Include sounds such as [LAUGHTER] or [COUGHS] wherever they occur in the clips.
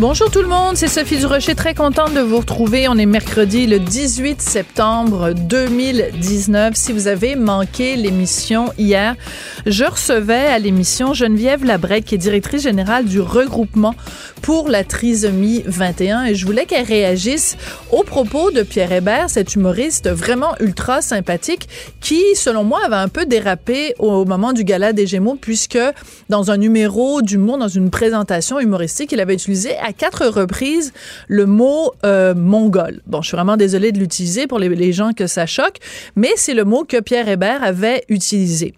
Bonjour tout le monde, c'est Sophie Durocher, très contente de vous retrouver. On est mercredi le 18 septembre 2019. Si vous avez manqué l'émission hier, je recevais à l'émission Geneviève Labrec, qui est directrice générale du regroupement pour la trisomie 21 et je voulais qu'elle réagisse au propos de Pierre Hébert, cet humoriste vraiment ultra sympathique qui, selon moi, avait un peu dérapé au moment du gala des Gémeaux puisque dans un numéro d'humour, dans une présentation humoristique, il avait utilisé à quatre reprises le mot euh, mongol. Bon, je suis vraiment désolée de l'utiliser pour les, les gens que ça choque, mais c'est le mot que Pierre Hébert avait utilisé.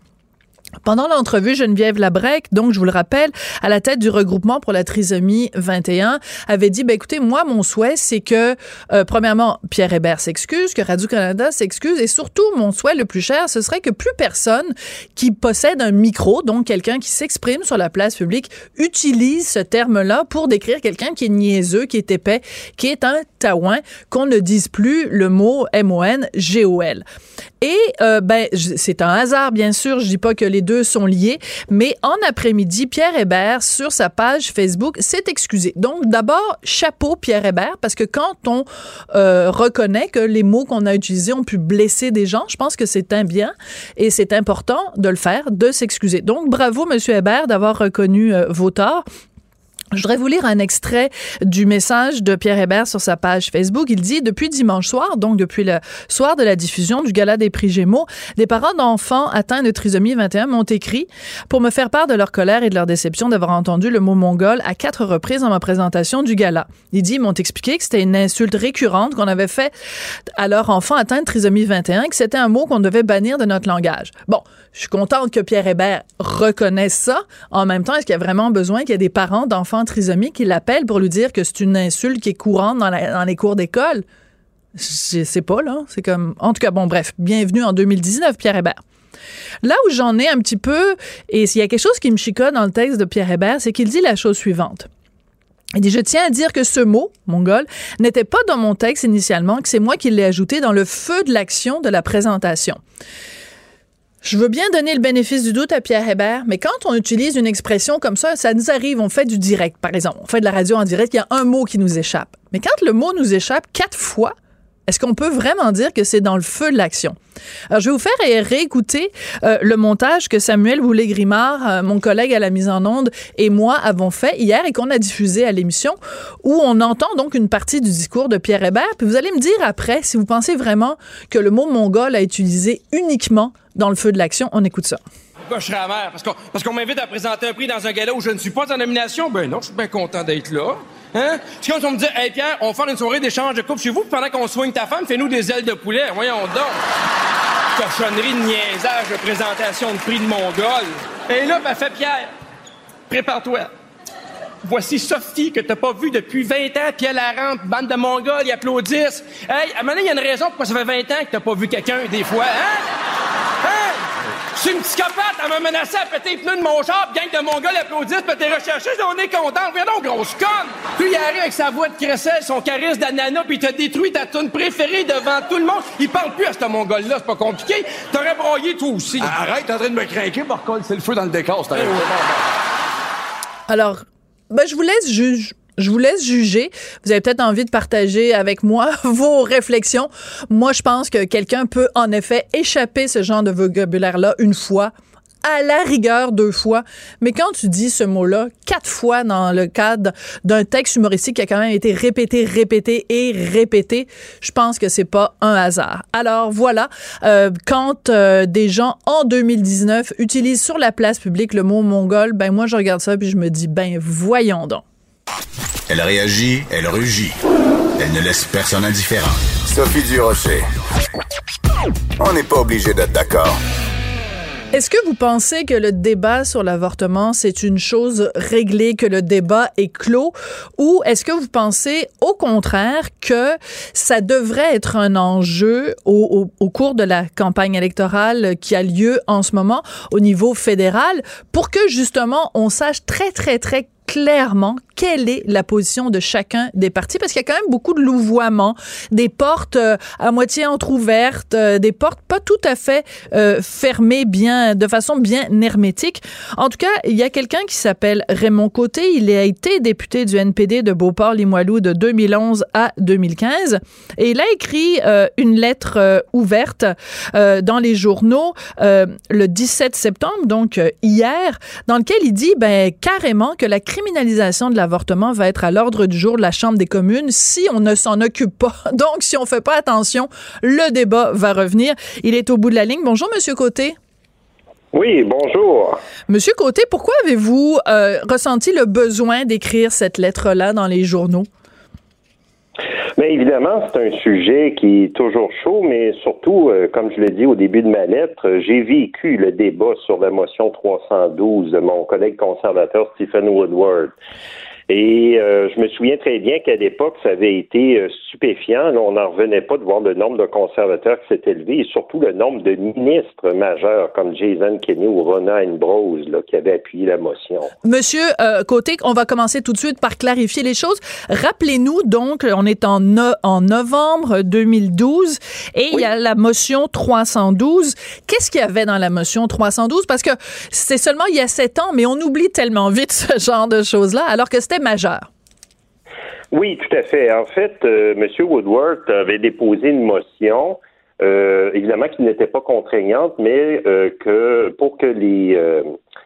Pendant l'entrevue, Geneviève Labrec, donc je vous le rappelle, à la tête du regroupement pour la trisomie 21, avait dit, ben écoutez, moi, mon souhait, c'est que, euh, premièrement, Pierre Hébert s'excuse, que Radio-Canada s'excuse, et surtout, mon souhait le plus cher, ce serait que plus personne qui possède un micro, donc quelqu'un qui s'exprime sur la place publique, utilise ce terme-là pour décrire quelqu'un qui est niaiseux, qui est épais, qui est un taouin, qu'on ne dise plus le mot M-O-N-G-O-L. Et euh, ben c'est un hasard bien sûr, je dis pas que les deux sont liés, mais en après-midi, Pierre Hébert sur sa page Facebook s'est excusé. Donc d'abord chapeau Pierre Hébert parce que quand on euh, reconnaît que les mots qu'on a utilisés ont pu blesser des gens, je pense que c'est un bien et c'est important de le faire, de s'excuser. Donc bravo monsieur Hébert d'avoir reconnu euh, vos torts. Je voudrais vous lire un extrait du message de Pierre Hébert sur sa page Facebook. Il dit Depuis dimanche soir, donc depuis le soir de la diffusion du Gala des prix Gémeaux, des parents d'enfants atteints de trisomie 21 m'ont écrit pour me faire part de leur colère et de leur déception d'avoir entendu le mot mongol à quatre reprises dans ma présentation du gala. Il dit Ils m'ont expliqué que c'était une insulte récurrente qu'on avait fait à leur enfant atteint de trisomie 21 que c'était un mot qu'on devait bannir de notre langage. Bon, je suis contente que Pierre Hébert reconnaisse ça. En même temps, est-ce qu'il y a vraiment besoin qu'il y ait des parents d'enfants trisomiques qui l'appellent pour lui dire que c'est une insulte qui est courante dans les cours d'école? Je sais pas, là. C'est comme. En tout cas, bon, bref. Bienvenue en 2019, Pierre Hébert. Là où j'en ai un petit peu, et s'il y a quelque chose qui me chicote dans le texte de Pierre Hébert, c'est qu'il dit la chose suivante. Il dit, je tiens à dire que ce mot, mongol, n'était pas dans mon texte initialement, que c'est moi qui l'ai ajouté dans le feu de l'action de la présentation. Je veux bien donner le bénéfice du doute à Pierre Hébert, mais quand on utilise une expression comme ça, ça nous arrive, on fait du direct, par exemple. On fait de la radio en direct, il y a un mot qui nous échappe. Mais quand le mot nous échappe quatre fois, est-ce qu'on peut vraiment dire que c'est dans le feu de l'action? Alors, je vais vous faire ré- réécouter euh, le montage que Samuel Boulay-Grimard, euh, mon collègue à la mise en onde, et moi avons fait hier et qu'on a diffusé à l'émission, où on entend donc une partie du discours de Pierre Hébert. Puis vous allez me dire après si vous pensez vraiment que le mot mongol a utilisé uniquement dans le feu de l'action. On écoute ça. Pourquoi je serais amer? Parce qu'on parce qu'on m'invite à présenter un prix dans un gala où je ne suis pas en nomination? Ben non, je suis bien content d'être là. Hein? C'est comme si on me dit, hey Pierre, on va faire une soirée d'échange de coupe chez vous, puis pendant qu'on soigne ta femme, fais-nous des ailes de poulet. Voyons donc. Cochonnerie de niaisage de présentation de prix de Mongol. Et là, ben fait Pierre, prépare-toi. Voici Sophie que t'as pas vue depuis 20 ans, puis elle la bande de Mongols, ils applaudissent. Hey, à un il y a une raison pourquoi ça fait 20 ans que t'as pas vu quelqu'un des fois, hein? Hein? Je suis une psychopathe, elle m'a menacé à péter les pneus de mon char, puis gang de Mongols applaudissent, puis t'es recherché, on est content. Viens donc, grosse conne! Puis il arrive avec sa voix de crécelle, son charisme d'ananas, puis il t'a détruit ta tune préférée devant tout le monde. Il parle plus à ce Mongol-là, c'est pas compliqué. T'aurais broyé toi aussi. Arrête, t'es en train de me craquer, Marcol, c'est le feu dans le décor, c'est un- Alors, ben, je vous laisse juge. Je vous laisse juger. Vous avez peut-être envie de partager avec moi [LAUGHS] vos réflexions. Moi, je pense que quelqu'un peut en effet échapper ce genre de vocabulaire-là une fois, à la rigueur deux fois. Mais quand tu dis ce mot-là quatre fois dans le cadre d'un texte humoristique qui a quand même été répété, répété et répété, je pense que c'est pas un hasard. Alors voilà, euh, quand euh, des gens en 2019 utilisent sur la place publique le mot mongol, ben moi je regarde ça puis je me dis ben voyons donc. Elle réagit, elle rugit. Elle ne laisse personne indifférent. Sophie Durocher. On n'est pas obligé d'être d'accord. Est-ce que vous pensez que le débat sur l'avortement, c'est une chose réglée, que le débat est clos, ou est-ce que vous pensez au contraire que ça devrait être un enjeu au, au, au, cours de la campagne électorale qui a lieu en ce moment au niveau fédéral pour que justement on sache très, très, très clairement quelle est la position de chacun des partis? Parce qu'il y a quand même beaucoup de louvoiements, des portes euh, à moitié entrouvertes, euh, des portes pas tout à fait euh, fermées bien de façon bien hermétique. En tout cas, il y a quelqu'un qui s'appelle Raymond Côté, il a été député du NPD de Beauport-Limoilou de 2011 à 2015 et il a écrit une lettre ouverte dans les journaux le 17 septembre donc hier dans lequel il dit ben carrément que la criminalisation de l'avortement va être à l'ordre du jour de la Chambre des communes si on ne s'en occupe pas. [LAUGHS] Donc, si on fait pas attention, le débat va revenir. Il est au bout de la ligne. Bonjour, Monsieur Côté. Oui, bonjour. Monsieur Côté, pourquoi avez-vous euh, ressenti le besoin d'écrire cette lettre-là dans les journaux? Bien évidemment, c'est un sujet qui est toujours chaud, mais surtout, euh, comme je l'ai dit au début de ma lettre, j'ai vécu le débat sur la motion 312 de mon collègue conservateur Stephen Woodward. Et euh, je me souviens très bien qu'à l'époque, ça avait été euh, stupéfiant. on n'en revenait pas de voir le nombre de conservateurs qui s'est élevé et surtout le nombre de ministres majeurs comme Jason Kenney ou Rona Ambrose là, qui avaient appuyé la motion. Monsieur euh, Côté, on va commencer tout de suite par clarifier les choses. Rappelez-nous donc, on est en, en novembre 2012 et il y a la motion 312. Qu'est-ce qu'il y avait dans la motion 312? Parce que c'est seulement il y a sept ans, mais on oublie tellement vite ce genre de choses-là, alors que c'était majeur. Oui, tout à fait. En fait, euh, M. Woodward avait déposé une motion, euh, évidemment qui n'était pas contraignante, mais euh, que pour que les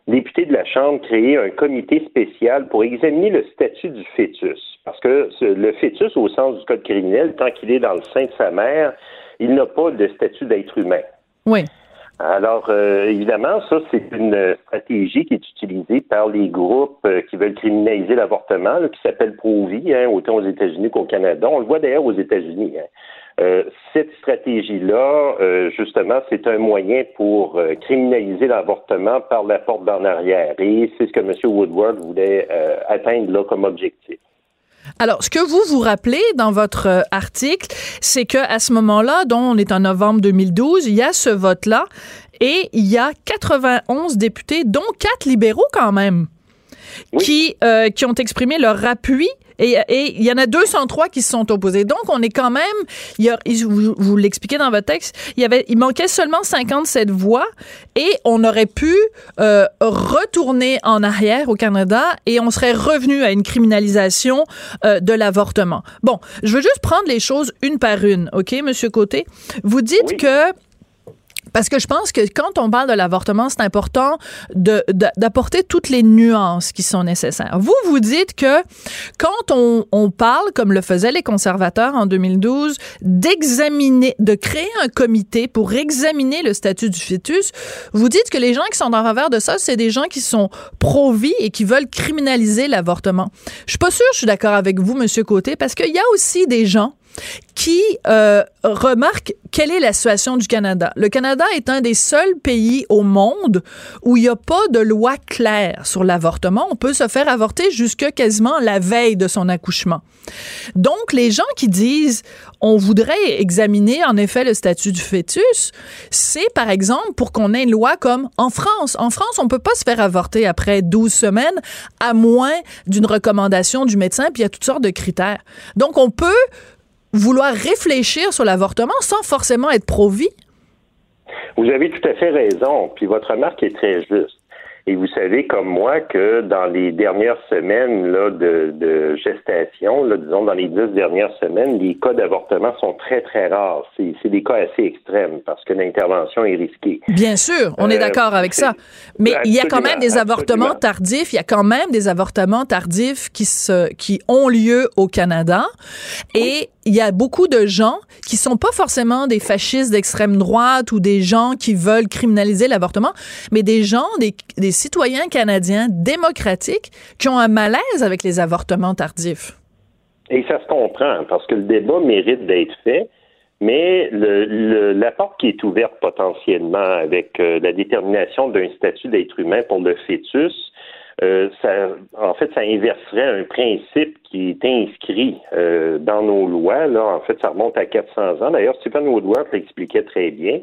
députés de la Chambre créent un comité spécial pour examiner le statut du fœtus. Parce que le fœtus, au sens du Code criminel, tant qu'il est dans le sein de sa mère, il n'a pas de statut d'être humain. Oui. Alors, euh, évidemment, ça, c'est une stratégie qui est utilisée par les groupes euh, qui veulent criminaliser l'avortement, qui s'appelle Pro-Vie, hein, autant aux États-Unis qu'au Canada. On le voit d'ailleurs aux États-Unis. Hein. Euh, cette stratégie-là, justement, c'est un moyen pour criminaliser l'avortement par la porte d'en arrière. Et c'est ce que M. Woodward voulait atteindre là comme objectif. Alors, ce que vous vous rappelez dans votre euh, article, c'est que à ce moment-là, dont on est en novembre 2012, il y a ce vote-là et il y a 91 députés, dont quatre libéraux quand même, qui, euh, qui ont exprimé leur appui et, il y en a 203 qui se sont opposés. Donc, on est quand même, il y a, vous, vous l'expliquez dans votre texte, il y avait, il manquait seulement 57 voix et on aurait pu euh, retourner en arrière au Canada et on serait revenu à une criminalisation euh, de l'avortement. Bon, je veux juste prendre les choses une par une, OK, Monsieur Côté? Vous dites que parce que je pense que quand on parle de l'avortement, c'est important d'apporter toutes les nuances qui sont nécessaires. Vous, vous dites que quand on, on parle, comme le faisaient les conservateurs en 2012, d'examiner, de créer un comité pour examiner le statut du fœtus, vous dites que les gens qui sont en faveur de ça, c'est des gens qui sont pro-vie et qui veulent criminaliser l'avortement. Je suis pas sûre, je suis d'accord avec vous, Monsieur Côté, parce qu'il y a aussi des gens qui euh, remarque quelle est la situation du Canada. Le Canada est un des seuls pays au monde où il n'y a pas de loi claire sur l'avortement. On peut se faire avorter jusque quasiment la veille de son accouchement. Donc, les gens qui disent on voudrait examiner en effet le statut du fœtus, c'est par exemple pour qu'on ait une loi comme en France. En France, on peut pas se faire avorter après 12 semaines à moins d'une recommandation du médecin, puis il y a toutes sortes de critères. Donc, on peut vouloir réfléchir sur l'avortement sans forcément être pro-vie? Vous avez tout à fait raison, puis votre remarque est très juste. Et vous savez comme moi que dans les dernières semaines là, de, gestation, là, disons dans les dix dernières semaines, les cas d'avortement sont très, très rares. C'est des cas assez extrêmes parce que l'intervention est risquée. Bien sûr, on est euh, d'accord avec ça. Mais il y a quand même des avortements tardifs. Il y a quand même des avortements tardifs qui, se, qui ont lieu au Canada. Et il y a beaucoup de gens qui sont pas forcément des fascistes d'extrême droite ou des gens qui veulent criminaliser l'avortement, mais des gens, des, citoyens canadiens démocratiques qui ont un malaise avec les avortements tardifs. Et ça se comprend, parce que le débat mérite d'être fait. Mais le, la porte qui est ouverte potentiellement avec euh, la détermination d'un statut d'être humain pour le fœtus, euh, ça, en fait, ça inverserait un principe qui est inscrit euh, dans nos lois. Là, en fait, ça remonte à 400 ans. D'ailleurs, Stephen Woodward l'expliquait très bien.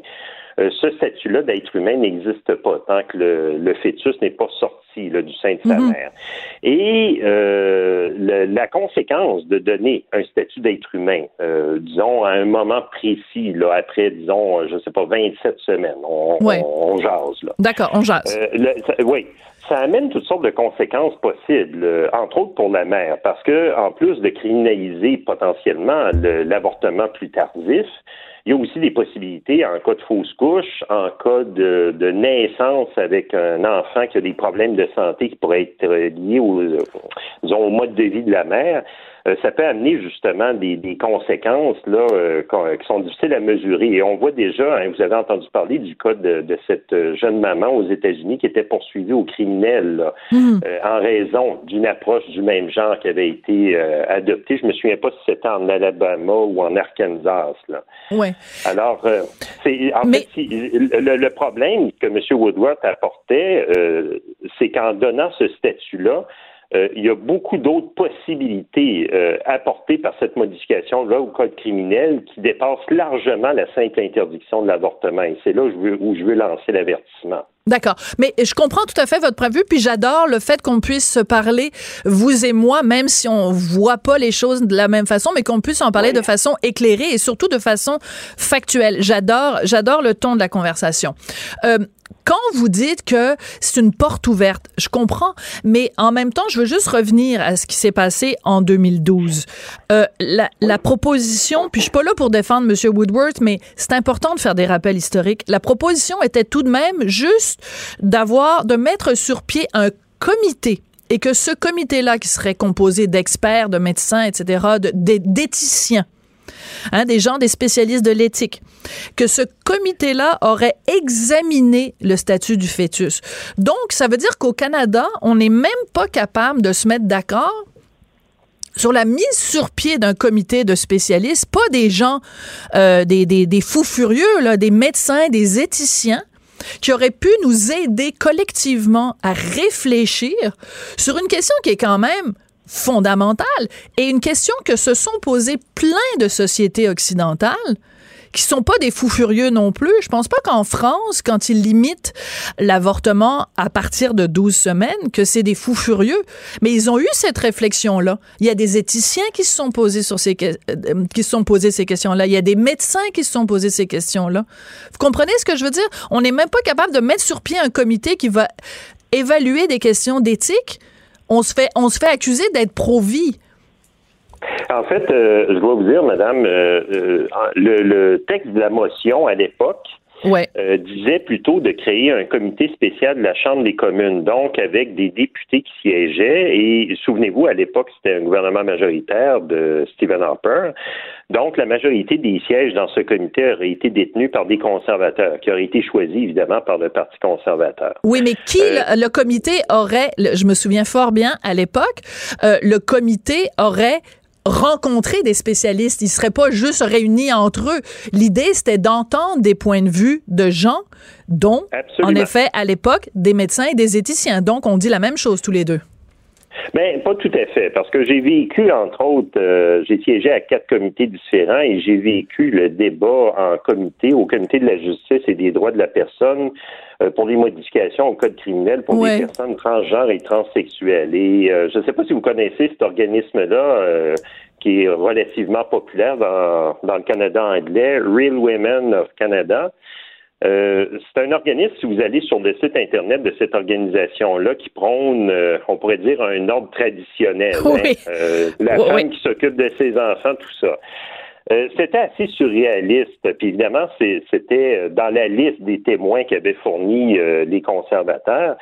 Euh, ce statut-là d'être humain n'existe pas tant que le, fœtus n'est pas sorti du sein de sa mhm. mère. Et euh, la conséquence de donner un statut d'être humain, euh, disons, à un moment précis, là, après, disons, je ne sais pas, 27 semaines, on, jase. D'accord, on jase. oui ça amène toutes sortes de conséquences possibles, entre autres pour la mère, parce que en plus de criminaliser potentiellement l'avortement plus tardif, il y a aussi des possibilités en cas de fausse couche, en cas de, naissance avec un enfant qui a des problèmes de santé qui pourraient être liés au, au mode de vie de la mère. Euh, ça peut amener justement des, conséquences là euh, qui sont difficiles à mesurer. Et on voit déjà, hein, vous avez entendu parler du cas de, cette jeune maman aux États-Unis qui était poursuivie au criminel euh, en raison d'une approche du même genre qui avait été adoptée. Je me souviens pas si c'était en Alabama ou en Arkansas. Là. Ouais. Alors, c'est en fait le, problème que M. Woodward apportait, c'est qu'en donnant ce statut-là, euh, il y a beaucoup d'autres possibilités euh, apportées par cette modification-là au code criminel qui dépassent largement la simple interdiction de l'avortement. Et c'est là où je veux, où je veux lancer l'avertissement. D'accord. Mais je comprends tout à fait votre prévu, puis j'adore le fait qu'on puisse se parler, vous et moi, même si on voit pas les choses de la même façon, mais qu'on puisse en parler de façon éclairée et surtout de façon factuelle. J'adore, j'adore le ton de la conversation. Euh, quand vous dites que c'est une porte ouverte, je comprends, mais en même temps, je veux juste revenir à ce qui s'est passé en 2012. Euh, la, la, proposition, puis je suis pas là pour défendre M. Woodworth, mais c'est important de faire des rappels historiques. La proposition était tout de même juste d'avoir, de mettre sur pied un comité et que ce comité-là, qui serait composé d'experts, de médecins, etc., d'éthiciens, Hein, des gens, des spécialistes de l'éthique, que ce comité-là aurait examiné le statut du fœtus. Donc, ça veut dire qu'au Canada, on n'est même pas capable de se mettre d'accord sur la mise sur pied d'un comité de spécialistes, pas des gens, euh, des, des, fous furieux, des médecins, des éthiciens, qui auraient pu nous aider collectivement à réfléchir sur une question qui est quand même fondamentale et une question que se sont posées plein de sociétés occidentales qui sont pas des fous furieux non plus. Je pense pas qu'en France, quand ils limitent l'avortement à partir de 12 semaines, que c'est des fous furieux. Mais ils ont eu cette réflexion-là. Il y a des éthiciens qui se sont posés sur ces, euh, qui se sont posés ces questions-là. Il y a des médecins qui se sont posés ces questions-là. Vous comprenez ce que je veux dire? On n'est même pas capable de mettre sur pied un comité qui va évaluer des questions d'éthique on se fait, on se fait accuser d'être pro-vie. En fait, euh, je dois vous dire, madame, euh, euh, le, texte de la motion à l'époque disait plutôt de créer un comité spécial de la Chambre des communes, donc avec des députés qui siégeaient. Et souvenez-vous, à l'époque, c'était un gouvernement majoritaire de Stephen Harper. Donc, la majorité des sièges dans ce comité aurait été détenus par des conservateurs, qui auraient été choisis évidemment par le Parti conservateur. Oui, mais qui euh, le, comité aurait, je me souviens fort bien à l'époque, euh, le comité aurait rencontré des spécialistes. Ils ne seraient pas juste réunis entre eux. L'idée, c'était d'entendre des points de vue de gens dont, en effet, à l'époque, des médecins et des éthiciens. Donc, on dit la même chose tous les deux. Ben, pas tout à fait, parce que j'ai vécu, entre autres, euh, j'ai siégé à quatre comités différents et j'ai vécu le débat en comité, au comité de la justice et des droits de la personne euh, pour les modifications au code criminel pour les personnes transgenres et transsexuelles. Et euh, je ne sais pas si vous connaissez cet organisme-là qui est relativement populaire dans, dans le Canada anglais, Real Women of Canada. Euh, c'est un organisme, si vous allez sur le site Internet de cette organisation-là, qui prône, euh, on pourrait dire, un ordre traditionnel. Hein. [LAUGHS] Euh, la femme qui s'occupe de ses enfants, tout ça. c'était assez surréaliste. Puis évidemment, c'était dans la liste des témoins qu'avaient fourni les conservateurs.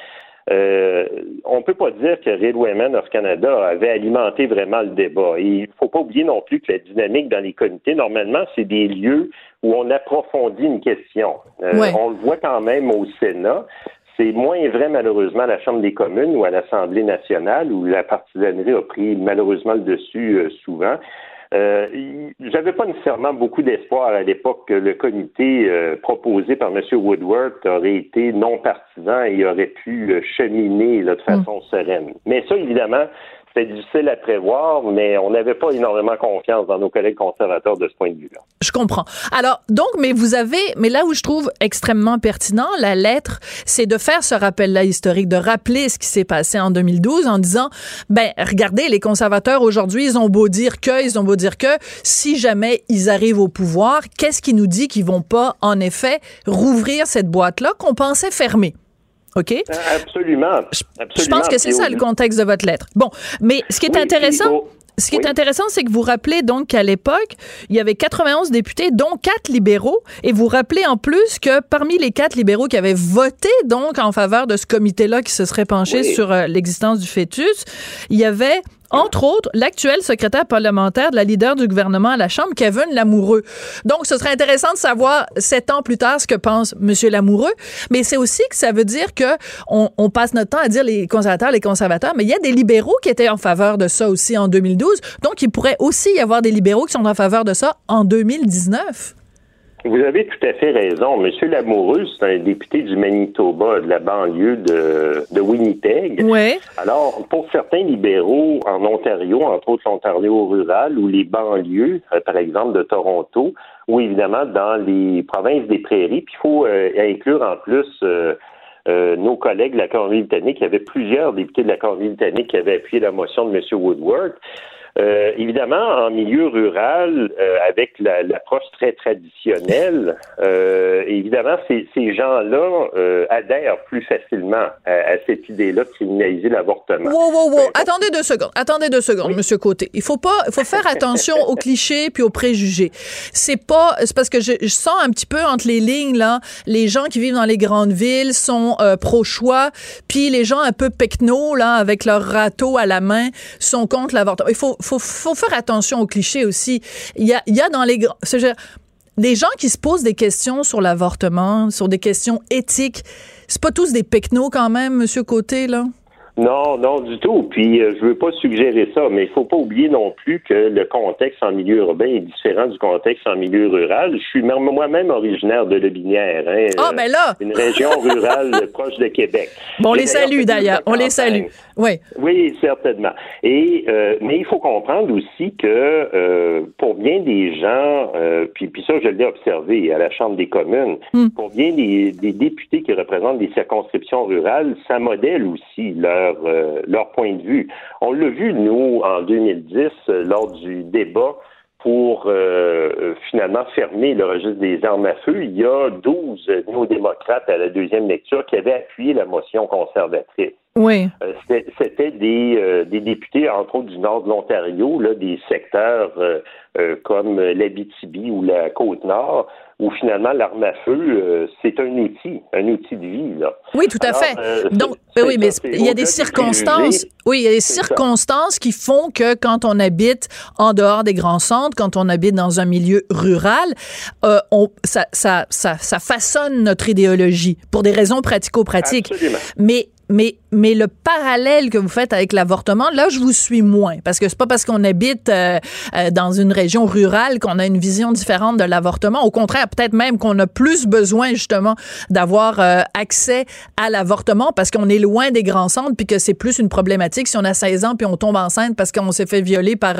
Euh, on peut pas dire que Real Women of Canada avait alimenté vraiment le débat. Et il faut pas oublier non plus que la dynamique dans les comités, normalement, c'est des lieux où on approfondit une question. Euh, on le voit quand même au Sénat. C'est moins vrai malheureusement à la Chambre des communes ou à l'Assemblée nationale où la partisanerie a pris malheureusement le dessus euh, souvent. Euh, J'avais pas nécessairement beaucoup d'espoir à l'époque que le comité euh, proposé par M. Woodward aurait été non partisan et aurait pu euh, cheminer de mm. façon sereine. Mais ça, évidemment, c'était difficile à prévoir, mais on n'avait pas énormément confiance dans nos collègues conservateurs de ce point de vue-là. Je comprends. Alors, donc, mais vous avez, mais là où je trouve extrêmement pertinent, la lettre, c'est de faire ce rappel-là historique, de rappeler ce qui s'est passé en 2012 en disant, ben, regardez, les conservateurs aujourd'hui, ils ont beau dire que, ils ont beau dire que, si jamais ils arrivent au pouvoir, qu'est-ce qui nous dit qu'ils vont pas, en effet, rouvrir cette boîte-là qu'on pensait fermée? OK? Absolument. Je, pense que c'est ça le contexte de votre lettre. Bon, mais ce qui est intéressant. Ce qui est intéressant, c'est que vous rappelez donc qu'à l'époque, il y avait 91 députés, dont quatre libéraux, et vous rappelez en plus que parmi les quatre libéraux qui avaient voté donc en faveur de ce comité-là qui se serait penché sur euh, l'existence du fœtus, il y avait entre autres, l'actuel secrétaire parlementaire de la leader du gouvernement à la Chambre, Kevin Lamoureux. Donc, ce serait intéressant de savoir, sept ans plus tard, ce que pense M. Lamoureux. Mais c'est aussi que ça veut dire que on, passe notre temps à dire les conservateurs, les conservateurs, mais il y a des libéraux qui étaient en faveur de ça aussi en 2012. Donc, il pourrait aussi y avoir des libéraux qui sont en faveur de ça en 2019. Vous avez tout à fait raison. Monsieur Lamoureux, c'est un député du Manitoba, de la banlieue de, de Winnipeg. Oui. Alors, pour certains libéraux en Ontario, entre autres l'Ontario rural ou les banlieues, euh, par exemple de Toronto, ou évidemment dans les provinces des prairies, puis il faut euh, inclure en plus euh, nos collègues de la Colombie-Britannique. Il y avait plusieurs députés de la Colombie-Britannique qui avaient appuyé la motion de M. Woodward. Euh, évidemment, en milieu rural, euh, avec l'approche très traditionnelle, euh, évidemment, ces, ces gens-là adhèrent plus facilement à, cette idée-là de criminaliser l'avortement. Wow, wow, wow. Attendez deux secondes. Attendez deux secondes, Monsieur Côté. Il faut pas, il faut faire attention aux clichés puis aux préjugés. C'est pas, c'est parce que je, je, sens un petit peu entre les lignes là, les gens qui vivent dans les grandes villes sont pro-choix, puis les gens un peu pecno là, avec leur râteau à la main, sont contre l'avortement. Il faut faut, faut faire attention aux clichés aussi. Il y a, il y a dans les des gens qui se posent des questions sur l'avortement, sur des questions éthiques. C'est pas tous des pecnos quand même, Monsieur Côté, là? Non, non, du tout. Puis euh, je veux pas suggérer ça, mais il faut pas oublier non plus que le contexte en milieu urbain est différent du contexte en milieu rural. Je suis moi-même originaire de Lebinière, hein, ah, ben là! une région rurale [LAUGHS] proche de Québec. Bon, on les salue d'ailleurs, on les salue. Oui. Oui, certainement. Et euh, mais il faut comprendre aussi que euh, pour bien des gens, euh, puis, puis ça je l'ai observé à la Chambre des communes, hmm. pour bien des, des députés qui représentent des circonscriptions rurales, ça modèle aussi leur euh, leur, point de vue. On l'a vu, nous, en 2010, euh, lors du débat pour euh, finalement fermer le registre des armes à feu. Il y a 12 néo-démocrates à la deuxième lecture qui avaient appuyé la motion conservatrice. Oui. C'était des, des, députés, entre autres du nord de l'Ontario, des secteurs comme l'Abitibi ou la Côte-Nord, où finalement l'arme à feu, euh, c'est un outil, un outil de vie. Là. Oui, tout à fait. Euh, Donc, ben oui, mais il y a des circonstances. Oui, il y a des circonstances qui font que quand on habite en dehors des grands centres, quand on habite dans un milieu rural, euh, on, ça, ça, ça, ça façonne notre idéologie pour des raisons pratico-pratiques. Mais mais, mais le parallèle que vous faites avec l'avortement, là, je vous suis moins. Parce que c'est pas parce qu'on habite euh, euh, dans une région rurale qu'on a une vision différente de l'avortement. Au contraire, peut-être même qu'on a plus besoin, justement, d'avoir euh, accès à l'avortement parce qu'on est loin des grands centres puis que c'est plus une problématique si on a 16 ans puis on tombe enceinte parce qu'on s'est fait violer par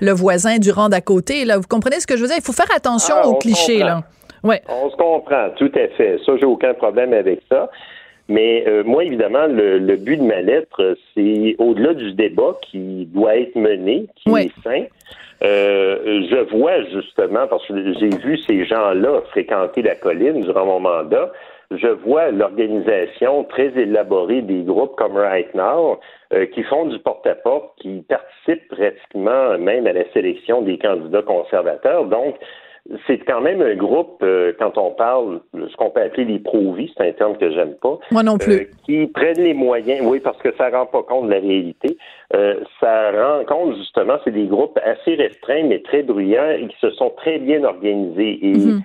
le voisin du rang d'à côté. Là, vous comprenez ce que je veux dire? Il faut faire attention ah, aux clichés, là. Ouais. On se comprend, tout à fait. Ça, j'ai aucun problème avec ça. Mais euh, moi, évidemment, le, but de ma lettre, c'est au-delà du débat qui doit être mené, qui est sain. Euh, je vois justement, parce que j'ai vu ces gens-là fréquenter la colline durant mon mandat, je vois l'organisation très élaborée des groupes comme Right Now euh, qui font du porte-à-porte, qui participent pratiquement même à la sélection des candidats conservateurs. Donc, c'est quand même un groupe, euh, quand on parle, ce qu'on peut appeler les pro-vie, c'est un terme que j'aime pas. Moi non plus. Euh, qui prennent les moyens, oui, parce que ça rend pas compte de la réalité. Euh, ça rend compte, justement, c'est des groupes assez restreints, mais très bruyants et qui se sont très bien organisés. Et mhm.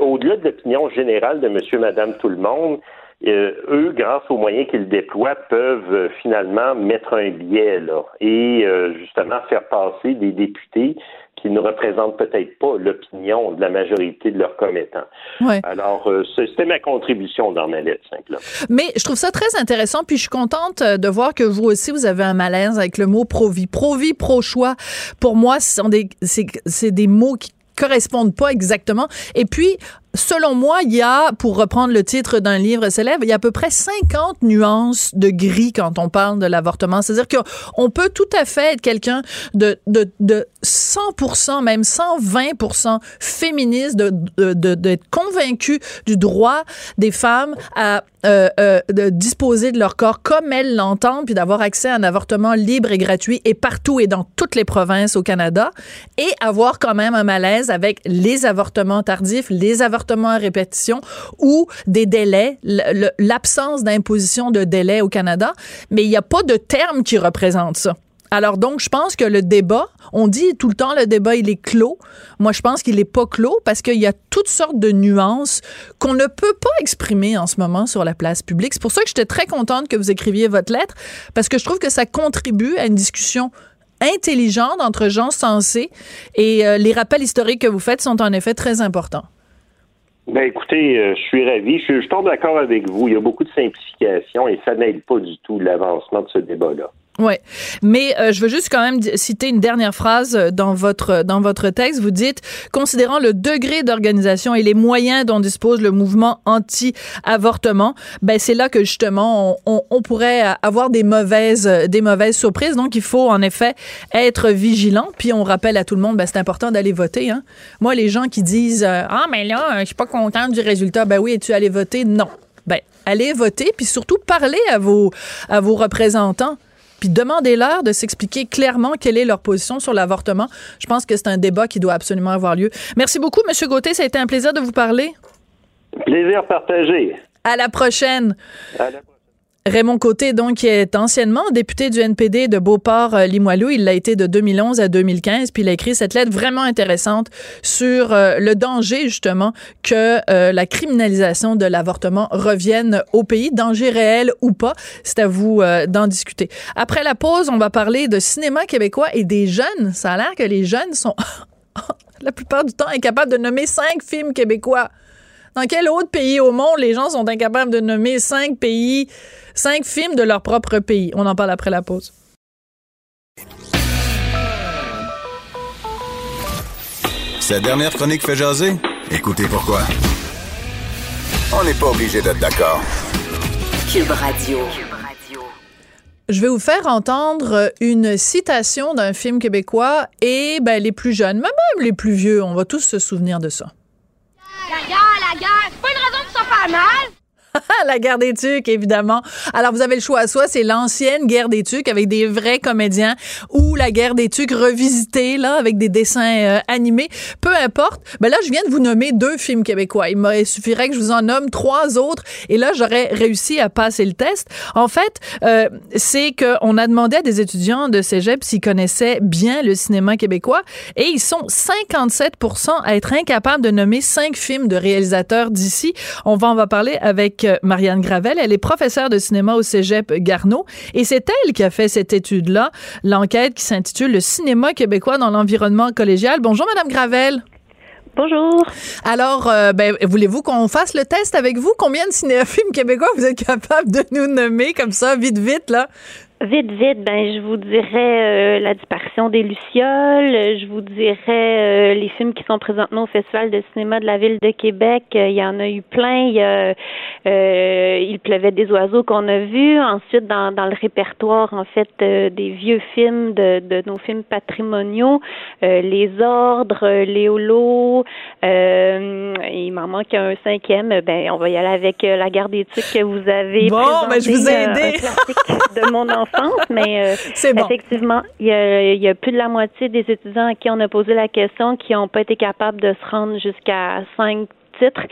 au-delà de l'opinion générale de monsieur, madame, tout le monde, eux, grâce aux moyens qu'ils déploient, peuvent finalement mettre un biais là et justement faire passer des députés qui ne représentent peut-être pas l'opinion de la majorité de leurs commettants. Ouais. Alors, euh, c'était ma contribution dans ma lettre, simplement. Mais je trouve ça très intéressant, puis je suis contente euh, de voir que vous aussi, vous avez un malaise avec le mot pro-vie. Pro-vie, pro-choix, pour moi, ce sont des, c'est des mots qui correspondent pas exactement. Et puis, selon moi, il y a, pour reprendre le titre d'un livre célèbre, il y a à peu près 50 nuances de gris quand on parle de l'avortement. C'est-à-dire qu'on peut tout à fait être quelqu'un de, de, de 100%, même 120% féministe, d'être de, de, convaincu du droit des femmes à euh, euh, de disposer de leur corps comme elles l'entendent, puis d'avoir accès à un avortement libre et gratuit et partout et dans toutes les provinces au Canada, et avoir quand même un malaise avec les avortements tardifs, les avortements à répétition ou des délais, l'absence d'imposition de délai au Canada, mais il n'y a pas de terme qui représente ça. Alors donc, je pense que le débat, on dit tout le temps le débat il est clos. Moi, je pense qu'il n'est pas clos parce qu'il y a toutes sortes de nuances qu'on ne peut pas exprimer en ce moment sur la place publique. C'est pour ça que j'étais très contente que vous écriviez votre lettre parce que je trouve que ça contribue à une discussion intelligente entre gens sensés et euh, les rappels historiques que vous faites sont en effet très importants. Ben écoutez, euh, je suis ravi. Je, je tombe d'accord avec vous. Il y a beaucoup de simplification et ça n'aide pas du tout l'avancement de ce débat-là. Oui, mais euh, je veux juste quand même citer une dernière phrase euh, dans votre dans votre texte. Vous dites, considérant le degré d'organisation et les moyens dont dispose le mouvement anti-avortement, ben c'est là que justement on, pourrait avoir des mauvaises des mauvaises surprises. Donc il faut en effet être vigilant. Puis on rappelle à tout le monde, ben c'est important d'aller voter. Hein. Moi, les gens qui disent euh, ah mais là je suis pas contente du résultat, ben oui, es-tu allé voter? Non. Ben allez voter puis surtout parler à vos à vos représentants puis demandez-leur de s'expliquer clairement quelle est leur position sur l'avortement. Je pense que c'est un débat qui doit absolument avoir lieu. Merci beaucoup, M. Gauthier. Ça a été un plaisir de vous parler. Plaisir partagé. À la prochaine. À la prochaine. Raymond Côté, donc, qui est anciennement député du NPD de Beauport-Limoilou. Il l'a été de 2011 à 2015. Puis il a écrit cette lettre vraiment intéressante sur euh, le danger, justement, que euh, la criminalisation de l'avortement revienne au pays. Danger réel ou pas. C'est à vous euh, d'en discuter. Après la pause, on va parler de cinéma québécois et des jeunes. Ça a l'air que les jeunes sont, [LAUGHS] la plupart du temps, incapables de nommer cinq films québécois. Dans quel autre pays au monde les gens sont incapables de nommer cinq pays, cinq films de leur propre pays? On en parle après la pause. Cette dernière chronique fait jaser? Écoutez pourquoi. On n'est pas obligé d'être d'accord. Cube Radio. Je vais vous faire entendre une citation d'un film québécois et ben, les plus jeunes, mais même les plus vieux, on va tous se souvenir de ça. La guerre, la guerre, c'est pas une raison de se faire mal. [LAUGHS] la guerre des tucs, évidemment. Alors, vous avez le choix. Soit c'est l'ancienne guerre des tucs avec des vrais comédiens ou la guerre des tucs revisitée, là, avec des dessins euh, animés. Peu importe. Ben là, je viens de vous nommer deux films québécois. Il me suffirait que je vous en nomme trois autres et là, j'aurais réussi à passer le test. En fait, euh, c'est qu'on a demandé à des étudiants de cégep s'ils connaissaient bien le cinéma québécois et ils sont 57 à être incapables de nommer cinq films de réalisateurs d'ici. On va en va parler avec Marianne Gravel. Elle est professeure de cinéma au Cégep Garneau et c'est elle qui a fait cette étude-là, l'enquête qui s'intitule Le cinéma québécois dans l'environnement collégial. Bonjour, Madame Gravel. Bonjour. Alors, euh, ben, voulez-vous qu'on fasse le test avec vous? Combien de cinéfilms québécois vous êtes capable de nous nommer comme ça, vite, vite, là? Vite, vite, ben je vous dirais euh, la disparition des lucioles, je vous dirais euh, les films qui sont présentement au Festival de cinéma de la ville de Québec. Euh, il y en a eu plein. Il, y a, il pleuvait des oiseaux qu'on a vus. Ensuite, dans, dans le répertoire en fait des vieux films de, de nos films patrimoniaux, les ordres, les holos. il m'en manque un cinquième. Ben on va y aller avec la garde des tucs que vous avez. Bon, présenté, ben je vous ai aidé. de mon enfant [LAUGHS] mais euh, [LAUGHS] bon. effectivement, il y, a, il y, a, plus de la moitié des étudiants à qui on a posé la question qui n'ont pas été capables de se rendre jusqu'à cinq titres.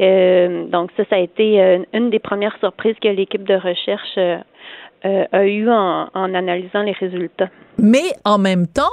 Euh, donc ça, ça a été euh, une des premières surprises que l'équipe de recherche euh, a eu en, en, analysant les résultats. Mais en même temps,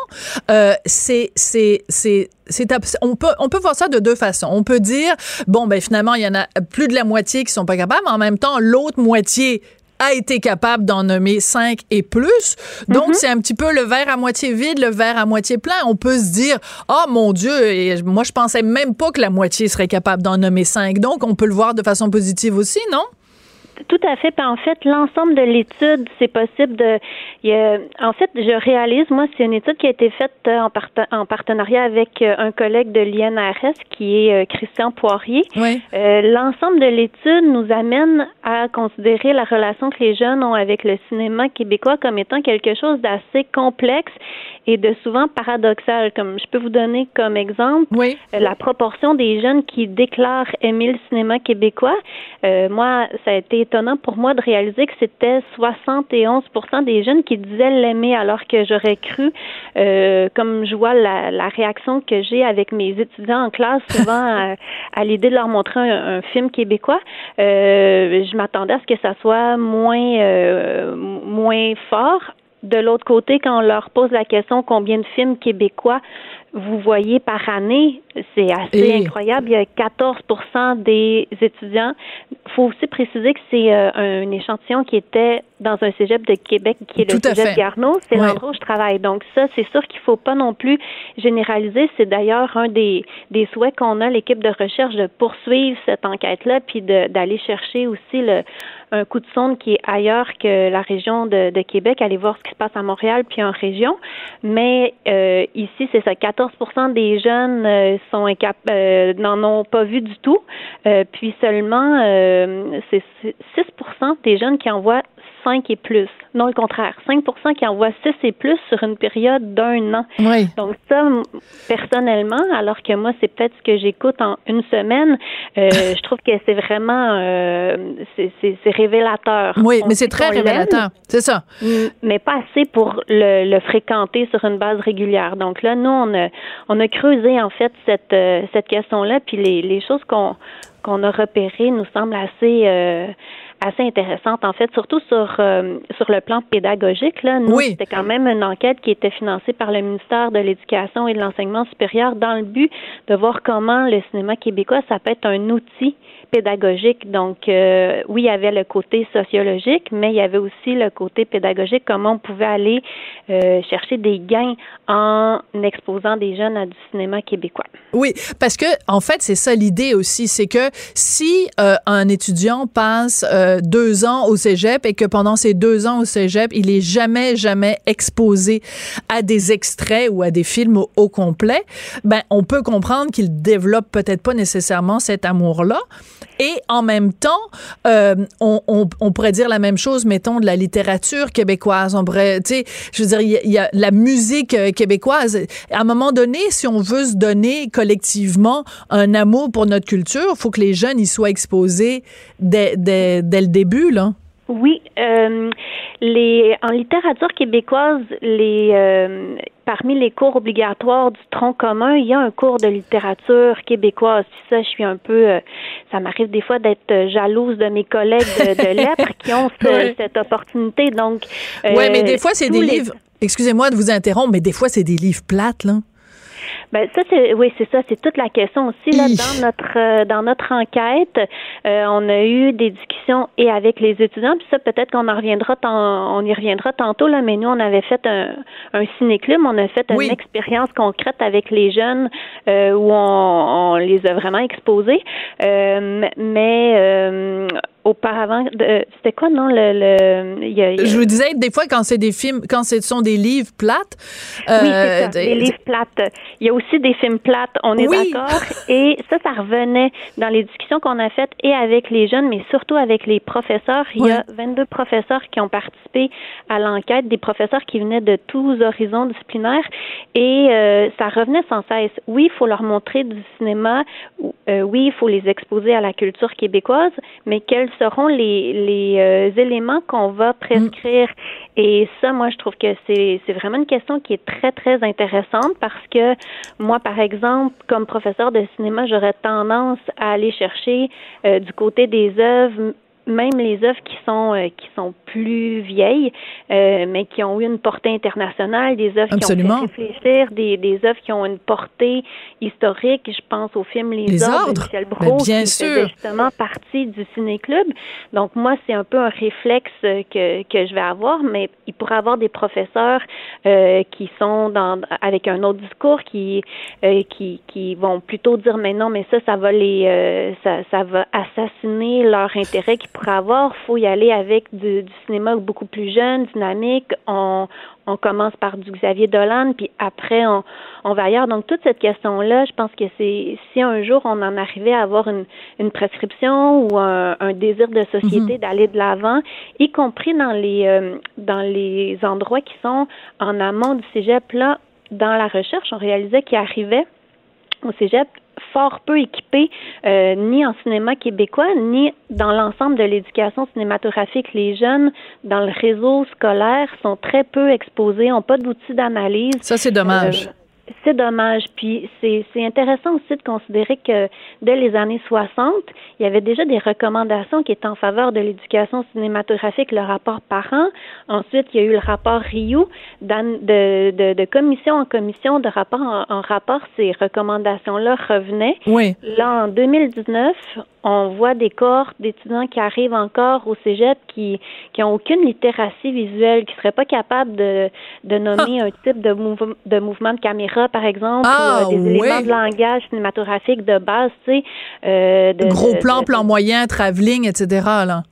euh, c'est c'est c'est c'est on peut on peut voir ça de deux façons. On peut dire bon ben finalement il y en a plus de la moitié qui sont pas capables, mais en même temps l'autre moitié a été capable d'en nommer cinq et plus. Donc, Mhm. c'est un petit peu le verre à moitié vide, le verre à moitié plein. On peut se dire, oh mon Dieu, et moi, je pensais même pas que la moitié serait capable d'en nommer cinq. Donc, on peut le voir de façon positive aussi, non? Tout à fait. Puis en fait, l'ensemble de l'étude, c'est possible de. il y a- en fait, je réalise, moi, c'est une étude qui a été faite euh, en, partenariat avec euh, un collègue de l'INRS qui est euh, Christian Poirier. Oui. Euh, l'ensemble de l'étude nous amène à considérer la relation que les jeunes ont avec le cinéma québécois comme étant quelque chose d'assez complexe et de souvent paradoxal. Comme je peux vous donner comme exemple Oui. la proportion des jeunes qui déclarent aimer le cinéma québécois. Euh, moi, ça a été étonnant pour moi de réaliser que c'était 71% des jeunes qui disaient l'aimer, alors que j'aurais cru, euh, comme je vois la, la réaction que j'ai avec mes étudiants en classe, [LAUGHS] souvent à, à l'idée de leur montrer un, un film québécois, euh, je m'attendais à ce que ça soit moins euh, moins fort. De l'autre côté, quand on leur pose la question combien de films québécois vous voyez par année, c'est assez Et- incroyable. Il y a 14% des étudiants. Il faut aussi préciser que c'est euh, un échantillon qui était dans un cégep de Québec, qui est Tout le cégep fait. Garneau. C'est Ouais. l'endroit où je travaille. Donc ça, c'est sûr qu'il faut pas non plus généraliser. C'est d'ailleurs un des, des souhaits qu'on a, l'équipe de recherche, de poursuivre cette enquête-là, puis d'aller chercher aussi le, un coup de sonde qui est ailleurs que la région de, de Québec, aller voir ce qui se passe à Montréal puis en région. Mais euh, ici, c'est ça, 14% des jeunes euh, sont incap euh, n'en ont pas vu du tout. Euh, puis seulement, euh, c'est 6 des jeunes qui envoient 5 et plus. Non, le contraire. 5% qui envoient 6 et plus sur une période d'un an. Oui. Donc ça, personnellement, alors que moi, c'est peut-être ce que j'écoute en une semaine, euh, je trouve que c'est vraiment, euh, c'est révélateur. Oui, On mais c'est très révélateur. C'est ça. mais pas assez pour le, le fréquenter sur une base régulière. Donc là, nous, on a, on a creusé en fait cette, euh, cette question-là, puis les, les choses qu'on qu'on a repérées nous semblent assez euh, assez intéressantes en fait, surtout sur euh, sur le plan pédagogique. Là, nous, Oui. c'était quand même une enquête qui était financée par le ministère de l'Éducation et de l'Enseignement supérieur dans le but de voir comment le cinéma québécois ça peut être un outil pédagogique. Donc, euh, oui, il y avait le côté sociologique, mais il y avait aussi le côté pédagogique, comment on pouvait aller euh, chercher des gains en exposant des jeunes à du cinéma québécois. Oui, parce que en fait, c'est ça l'idée aussi, c'est que si euh, un étudiant passe euh, deux ans au cégep et que pendant ces deux ans au cégep, il est jamais, jamais exposé à des extraits ou à des films au, au complet, ben on peut comprendre qu'il développe peut-être pas nécessairement cet amour-là. Et en même temps, euh, on, on, on pourrait dire la même chose, mettons, de la littérature québécoise. On pourrait, tu sais, je veux dire, il y, y a la musique euh, québécoise. À un moment donné, si on veut se donner collectivement un amour pour notre culture, il faut que les jeunes y soient exposés dès, dès, dès le début, là. Oui, euh, les en littérature québécoise, les euh, parmi les cours obligatoires du tronc commun, il y a un cours de littérature québécoise. Puis ça, je suis un peu, euh, ça m'arrive des fois d'être euh, jalouse de mes collègues de, de [LAUGHS] lettres qui ont ce- cette opportunité. Donc, ouais, mais euh, des fois, c'est des les- livres. Excusez-moi de vous interrompre, mais des fois, c'est des livres plates, là. Ben ça c'est oui c'est ça. C'est toute la question aussi là dans notre euh, dans notre enquête. Euh, on a eu des discussions et avec les étudiants. Puis ça peut-être qu'on en reviendra tant- on y reviendra tantôt là mais nous on avait fait un un ciné-club. On a fait Oui. une expérience concrète avec les jeunes euh, où on, on les a vraiment exposés. Euh, mais euh, auparavant de- c'était quoi non le, le il y a- il y a- Je vous disais, des fois, quand c'est des films, quand ce sont des livres plates, Oui, c'est euh, ça, des livres plates. Il y a aussi des films plates, on est Oui. d'accord. [LAUGHS] Et ça, ça revenait dans les discussions qu'on a faites et avec les jeunes, mais surtout avec les professeurs. Il y a 22 professeurs qui ont participé à l'enquête, des professeurs qui venaient de tous horizons disciplinaires. Et euh, ça revenait sans cesse. Oui, il faut leur montrer du cinéma. ou- euh, oui, il faut les exposer à la culture québécoise, mais quels seront les, les euh, éléments qu'on va prescrire? Et ça, moi, je trouve que c'est c'est vraiment une question qui est très, très intéressante parce que moi, par exemple, comme professeur de cinéma, j'aurais tendance à aller chercher euh, du côté des œuvres même les œuvres qui sont euh, qui sont plus vieilles, euh, mais qui ont eu une portée internationale, des œuvres qui ont fait réfléchir, des, des œuvres qui ont une portée historique. Je pense au film Les, Ordres, de Michel ben, Brault, bien qui sûr. justement partie du ciné-club. Donc moi, c'est un peu un réflexe que, que je vais avoir, mais il pourrait avoir des professeurs euh, qui sont dans avec un autre discours, qui euh, qui qui vont plutôt dire mais non, mais ça, ça va les euh, ça, ça va assassiner leur intérêt pourraient avoir. Faut y aller avec du, du cinéma beaucoup plus jeune, dynamique. On, on commence par du Xavier Dolan, puis après on, on va ailleurs. Donc toute cette question-là, je pense que c'est si un jour on en arrivait à avoir une, une prescription ou un, un désir de société Mhm. d'aller de l'avant, y compris dans les euh, dans les endroits qui sont en amont du cégep, là, dans la recherche, on réalisait qu'il arrivait au cégep fort peu équipés, euh, ni en cinéma québécois, ni dans l'ensemble de l'éducation cinématographique. Les jeunes, dans le réseau scolaire, sont très peu exposés, n'ont pas d'outils d'analyse. Ça, c'est dommage. Euh, c'est dommage. Puis c'est c'est intéressant aussi de considérer que dès les années 60, il y avait déjà des recommandations qui étaient en faveur de l'éducation cinématographique, le rapport parent. Ensuite, il y a eu le rapport Rio. De, de, de commission en commission, de rapport en, en rapport, ces recommandations-là revenaient. Oui. Là, en 2019, on voit des cohortes d'étudiants qui arrivent encore au cégep qui qui ont aucune littératie visuelle, qui seraient pas capables de, de nommer un type de, mouve- de mouvement de caméra, par exemple, Ah, ou euh, des ouais. éléments de langage cinématographique de base, tu sais. euh, de- Gros de- plan, de- plan moyen, travelling, etc. Là.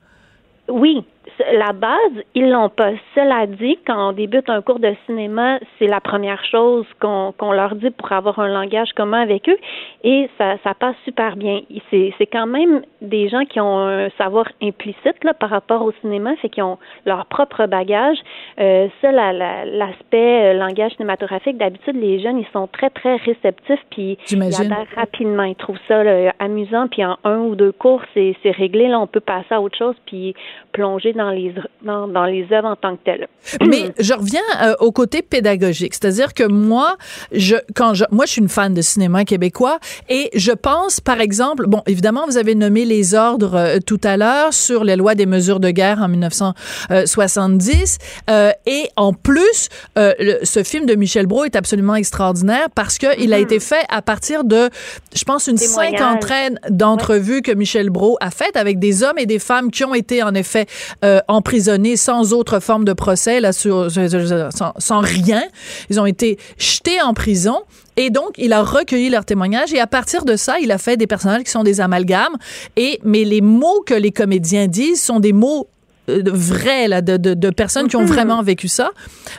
oui, la base, ils l'ont pas. Cela dit, quand on débute un cours de cinéma, c'est la première chose qu'on leur dit pour avoir un langage commun avec eux, et ça, ça passe super bien. C'est c'est quand même des gens qui ont un savoir implicite là par rapport au cinéma, fait qu'ils ont leur propre bagage. Euh, ça, la- la- l'aspect euh, langage cinématographique, d'habitude, les jeunes, ils sont très très réceptifs, puis ils adhèrent rapidement. Ils trouvent ça là, amusant, puis en un ou deux cours, c'est c'est réglé. Là, on peut passer à autre chose, puis plonger dans les dans, dans les œuvres en tant que telles. [CLEARS THROAT] Mais je reviens euh, au côté pédagogique, c'est-à-dire que moi, je quand je moi je suis une fan de cinéma québécois et je pense par exemple, bon évidemment vous avez nommé les ordres euh, tout à l'heure sur les lois des mesures de guerre en 1970 euh, et en plus le- ce film de Michel Brault est absolument extraordinaire parce que il a été fait à partir de je pense une cinquantaine d'entrevues que Michel Brault a faites avec des hommes et des femmes qui ont été en effet euh, emprisonnés sans autre forme de procès, là, sur, sans, sans rien. Ils ont été jetés en prison. Et donc, il a recueilli leurs témoignages et à partir de ça, il a fait des personnages qui sont des amalgames. Et, mais les mots que les comédiens disent sont des mots euh, vrais, là, de, de, de personnes qui ont vraiment vécu ça.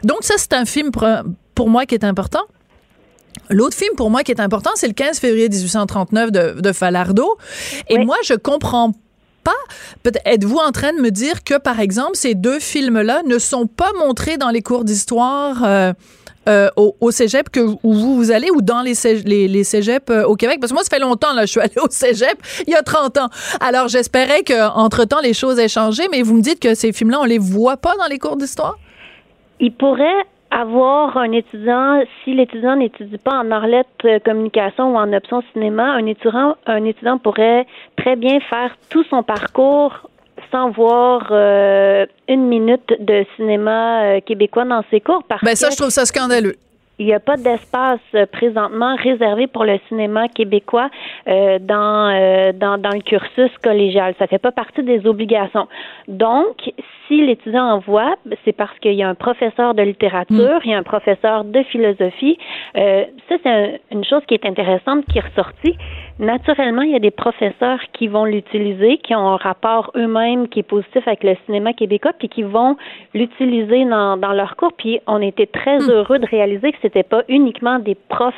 Donc, ça, c'est un film pour, pour moi qui est important. L'autre film pour moi qui est important, c'est le 15 février 1839 de, de Falardeau. Et Oui. moi, je comprends pas. Êtes-vous en train de me dire que, par exemple, ces deux films-là ne sont pas montrés dans les cours d'histoire euh, euh, au, cégep que, où vous, vous allez ou dans les cégeps euh, au Québec? Parce que moi, ça fait longtemps, là, je suis allée au cégep il y a 30 ans. Alors, j'espérais qu'entre-temps, les choses aient changé, mais vous me dites que ces films-là, on les voit pas dans les cours d'histoire? Il pourrait avoir un étudiant, si l'étudiant n'étudie pas en orlette euh, communication ou en option cinéma, un étudiant, un étudiant pourrait très bien faire tout son parcours sans voir euh, une minute de cinéma euh, québécois dans ses cours parce Ben, ça, je trouve ça scandaleux. Il n'y a pas d'espace euh, présentement réservé pour le cinéma québécois euh, dans, euh, dans dans le cursus collégial. Ça fait pas partie des obligations. Donc, si l'étudiant en voit, c'est parce qu'il y a un professeur de littérature, il y a un professeur de philosophie. Euh, ça, c'est un- une chose qui est intéressante qui est ressortie. Naturellement, il y a des professeurs qui vont l'utiliser, qui ont un rapport eux-mêmes qui est positif avec le cinéma québécois, puis qui vont l'utiliser dans, dans leur cours. Puis on était très heureux de réaliser que c'était pas uniquement des profs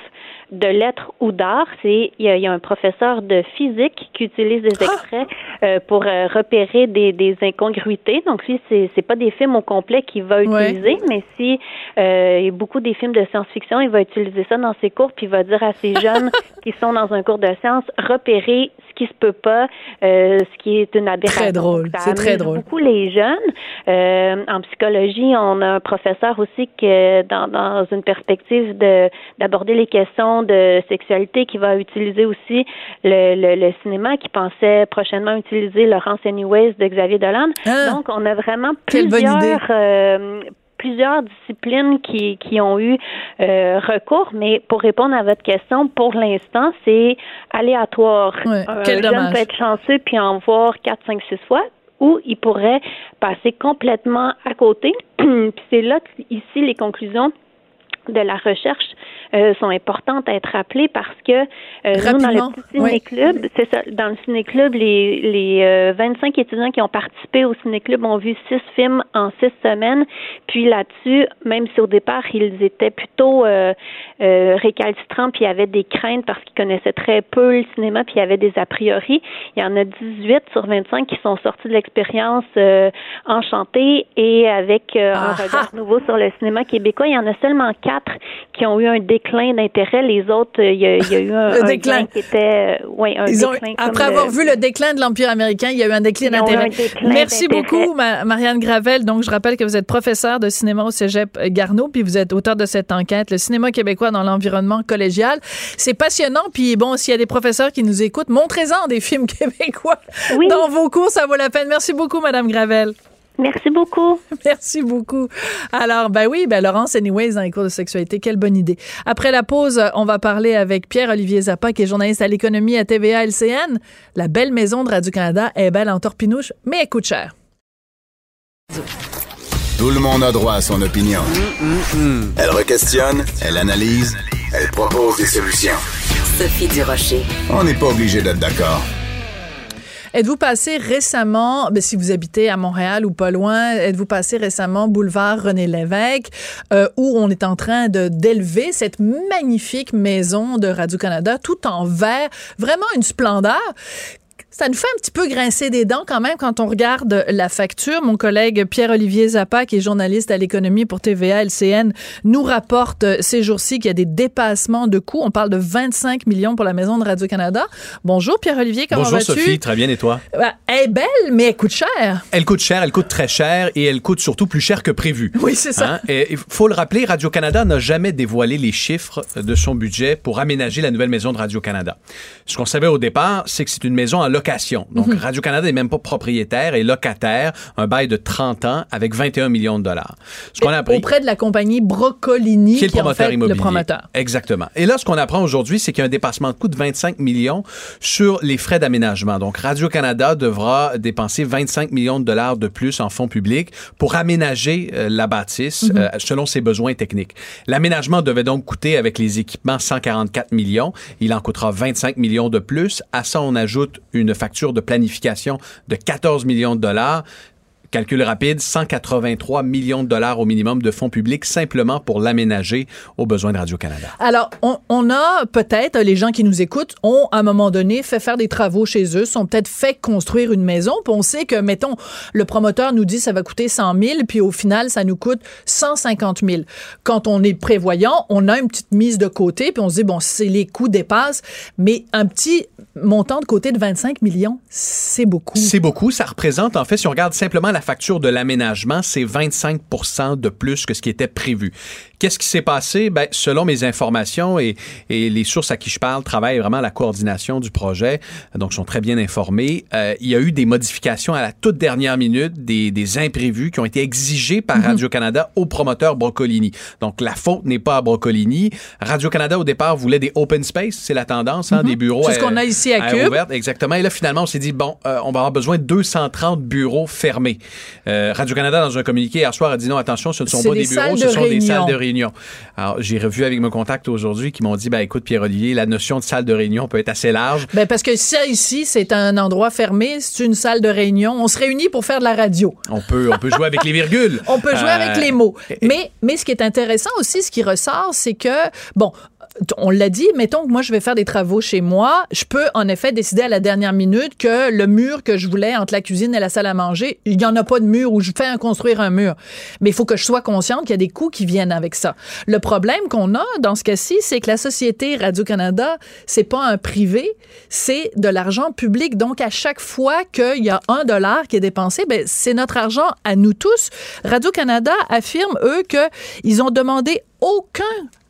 de lettres ou d'art. C'est il y, a, il y a un professeur de physique qui utilise des extraits euh, pour euh, repérer des, des incongruités. Donc lui, c'est c'est pas des films au complet qu'il va Ouais. utiliser, mais si euh, il y a beaucoup des films de science-fiction, il va utiliser ça dans ses cours, puis il va dire à ces [LAUGHS] jeunes qui sont dans un cours de sciences repérer qui se peut pas, euh, ce qui est une aberration. Très drôle, c'est très drôle. Beaucoup les jeunes. Euh, en psychologie, on a un professeur aussi que dans, dans une perspective de d'aborder les questions de sexualité, qui va utiliser aussi le, le, le cinéma, qui pensait prochainement utiliser Laurence Anyways de Xavier Dolan. Ah, Donc, on a vraiment plusieurs euh, plusieurs disciplines qui, qui ont eu euh, recours, mais pour répondre à votre question, pour l'instant, c'est aléatoire. Ouais, Un quel jeune dommage. peut être chanceux puis en voir 4, 5, 6 fois ou il pourrait passer complètement à côté. [CLEARS THROAT] puis c'est là ici, les conclusions de la recherche euh, sont importantes à être rappelées parce que euh, nous, dans le petit ciné-club, c'est ça, dans le ciné-club, les, les euh, 25 étudiants qui ont participé au ciné-club ont vu six films en six semaines. Puis là-dessus, même si au départ, ils étaient plutôt euh, euh, récalcitrants, puis avait des craintes parce qu'ils connaissaient très peu le cinéma, puis avait des a priori, il y en a 18 sur 25 qui sont sortis de l'expérience euh, enchantés et avec euh, un Ah-ha. regard nouveau sur le cinéma québécois. Il y en a seulement quatre qui ont eu un déclin d'intérêt. Les autres, euh, il y a, il y a eu un, Le un déclin. qui était, euh, ouais, un Ils ont- déclin. après avoir le- vu le déclin de l'Empire américain, il y a eu un déclin d'intérêt. Merci beaucoup, Ma- Marianne Gravel. Donc, je rappelle que vous êtes professeure de cinéma au Cégep Garneau, puis vous êtes auteur de cette enquête, le cinéma québécois dans l'environnement collégial. C'est passionnant, puis bon, s'il y a des professeurs qui nous écoutent, montrez-en des films [LAUGHS] québécois Oui. dans vos cours, ça vaut la peine. Merci beaucoup, Madame Gravel. Merci beaucoup. [LAUGHS] Merci beaucoup. Alors, ben oui, ben Laurence, anyways, dans les cours de sexualité, quelle bonne idée. Après la pause, on va parler avec Pierre-Olivier Zappa, qui est journaliste à l'économie à TVA LCN. La belle maison de Radio-Canada est belle en torpinouche, mais elle coûte cher. Tout le monde a droit à son opinion. Elle requestionne, elle analyse, elle propose des solutions. Sophie Durocher. On n'est pas obligé d'être d'accord. Êtes-vous passé récemment, ben, si vous habitez à Montréal ou pas loin, êtes-vous passé récemment boulevard René Lévesque, euh, où on est en train de d'élever cette magnifique maison de Radio-Canada, tout en verre, vraiment une splendeur. Ça nous fait un petit peu grincer des dents quand même quand on regarde la facture. Mon collègue Pierre-Olivier Zappa, qui est journaliste à l'économie pour TVA LCN, nous rapporte euh, ces jours-ci qu'il y a des dépassements de coûts. On parle de 25 millions pour la maison de Radio-Canada. Bonjour Pierre-Olivier, comment Bonjour vas-tu? Sophie, très bien et toi? Ben, elle est belle, mais elle coûte cher. Elle coûte cher, elle coûte très cher et elle coûte surtout plus cher que prévu. Oui, c'est ça. Hein? Et faut le rappeler, Radio-Canada n'a jamais dévoilé les chiffres de son budget pour aménager la nouvelle maison de Radio-Canada. Ce qu'on savait au départ, c'est que c'est une maison en location. Donc, Mhm. Radio-Canada n'est même pas propriétaire et locataire, un bail de 30 ans avec 21 millions de dollars. Ce qu'on appris Auprès de la compagnie Broccolini, qui est le en promoteur fait immobilier. le promoteur. Exactement. Et là, ce qu'on apprend aujourd'hui, c'est qu'il y a un dépassement de coût de 25 millions sur les frais d'aménagement. Donc, Radio-Canada devra dépenser 25 millions de dollars de plus en fonds publics pour aménager euh, la bâtisse Mhm. euh, selon ses besoins techniques. L'aménagement devait donc coûter, avec les équipements, 144 millions. Il en coûtera 25 millions de plus. À ça, on ajoute une facture de planification de 14 millions de dollars. Calcul rapide, 183 millions de dollars au minimum de fonds publics simplement pour l'aménager aux besoins de Radio-Canada. Alors, on, on a peut-être, les gens qui nous écoutent, ont à un moment donné fait faire des travaux chez eux, sont peut-être fait construire une maison, puis on sait que, mettons, le promoteur nous dit ça va coûter 100 000, puis au final, ça nous coûte 150 000. Quand on est prévoyant, on a une petite mise de côté, puis on se dit, bon, si les coûts dépassent, mais un petit montant de côté de 25 millions, c'est beaucoup. C'est beaucoup. Ça représente, en fait, si on regarde simplement la facture de l'aménagement, c'est 25% de plus que ce qui était prévu. Qu'est-ce qui s'est passé? Ben, selon mes informations et, et les sources à qui je parle travaillent vraiment à la coordination du projet, donc sont très bien informés. Euh, il y a eu des modifications à la toute dernière minute, des, des imprévus qui ont été exigés par Radio-Canada au promoteur Broccolini. Donc, la faute n'est pas à Broccolini. Radio-Canada, au départ, voulait des open space. C'est la tendance, hein, des bureaux. C'est ce qu'on a ici à Cube. ouverte, exactement. Et là, finalement, on s'est dit, bon, euh, on va avoir besoin de 230 bureaux fermés. Euh, Radio-Canada, dans un communiqué hier soir, a dit non, attention, ce ne sont pas des bureaux, ce sont des salles de réunion. Alors, j'ai revu avec mes contacts aujourd'hui qui m'ont dit, ben écoute, Pierre-Olivier, la notion de salle de réunion peut être assez large. Ben parce que ça ici, c'est un endroit fermé, c'est une salle de réunion. On se réunit pour faire de la radio. On peut, on peut jouer avec les virgules. [LAUGHS] On peut jouer Euh, avec les mots. Mais, mais ce qui est intéressant aussi, ce qui ressort, c'est que, bon, on l'a dit, mettons que moi, je vais faire des travaux chez moi. Je peux, en effet, décider à la dernière minute que le mur que je voulais entre la cuisine et la salle à manger, il n'y en a pas de mur ou je fais construire un mur. Mais il faut que je sois consciente qu'il y a des coûts qui viennent avec ça. Le problème qu'on a dans ce cas-ci, c'est que la société Radio-Canada, c'est pas un privé, c'est de l'argent public. Donc, à chaque fois qu'il y a un dollar qui est dépensé, ben, c'est notre argent à nous tous. Radio-Canada affirme, eux, qu'ils ont demandé aucun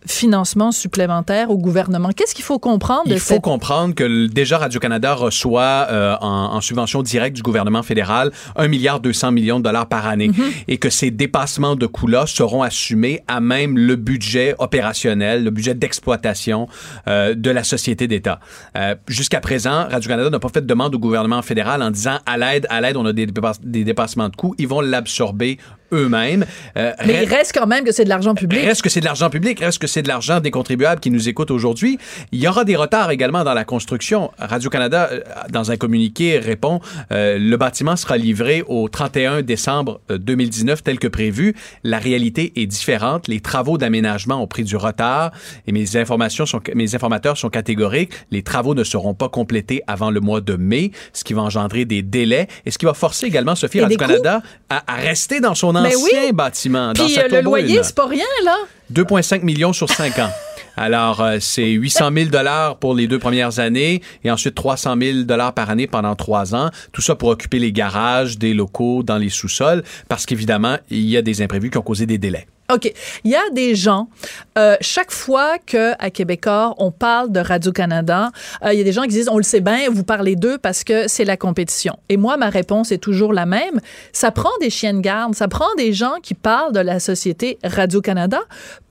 financement supplémentaire au gouvernement. Qu'est-ce qu'il faut comprendre Il faut comprendre que déjà Radio-Canada reçoit euh, en, subvention directe du gouvernement fédéral 1 milliard 200 millions de dollars par année mhm. et que ces dépassements de coûts-là seront assumés à même le budget opérationnel, le budget d'exploitation euh, de la société d'État. Euh, jusqu'à présent, Radio-Canada n'a pas fait de demande au gouvernement fédéral en disant à l'aide, à l'aide, on a des, des dépassements de coûts, ils vont l'absorber eux-mêmes. Euh, Mais il reste quand même que c'est de l'argent public. Reste que c'est de l'argent public, reste que c'est de l'argent des contribuables qui nous écoutent aujourd'hui? Il y aura des retards également dans la construction. Radio-Canada, euh, dans un communiqué, répond euh, le bâtiment sera livré au 31 décembre 2019 tel que prévu. La réalité est différente. Les travaux d'aménagement ont pris du retard et mes informations sont, mes informateurs sont catégoriques. Les travaux ne seront pas complétés avant le mois de mai, ce qui va engendrer des délais et ce qui va forcer également Sophie Radio-Canada à, à, rester dans son ben ancien bâtiment. Puis dans euh, le loyer, c'est pas rien, là. 2,5 millions sur 5 ans. Alors, euh, c'est 800 000 dollars pour les deux premières années et ensuite 300 000 dollars par année pendant trois ans. Tout ça pour occuper les garages des locaux dans les sous-sols parce qu'évidemment, il y a des imprévus qui ont causé des délais. OK. Il y a des gens, euh, chaque fois qu'à Québécois, on parle de Radio-Canada, euh, il y a des gens qui disent, on le sait bien, vous parlez d'eux parce que c'est la compétition. Et moi, ma réponse est toujours la même. Ça prend des chiens de garde, ça prend des gens qui parlent de la société Radio-Canada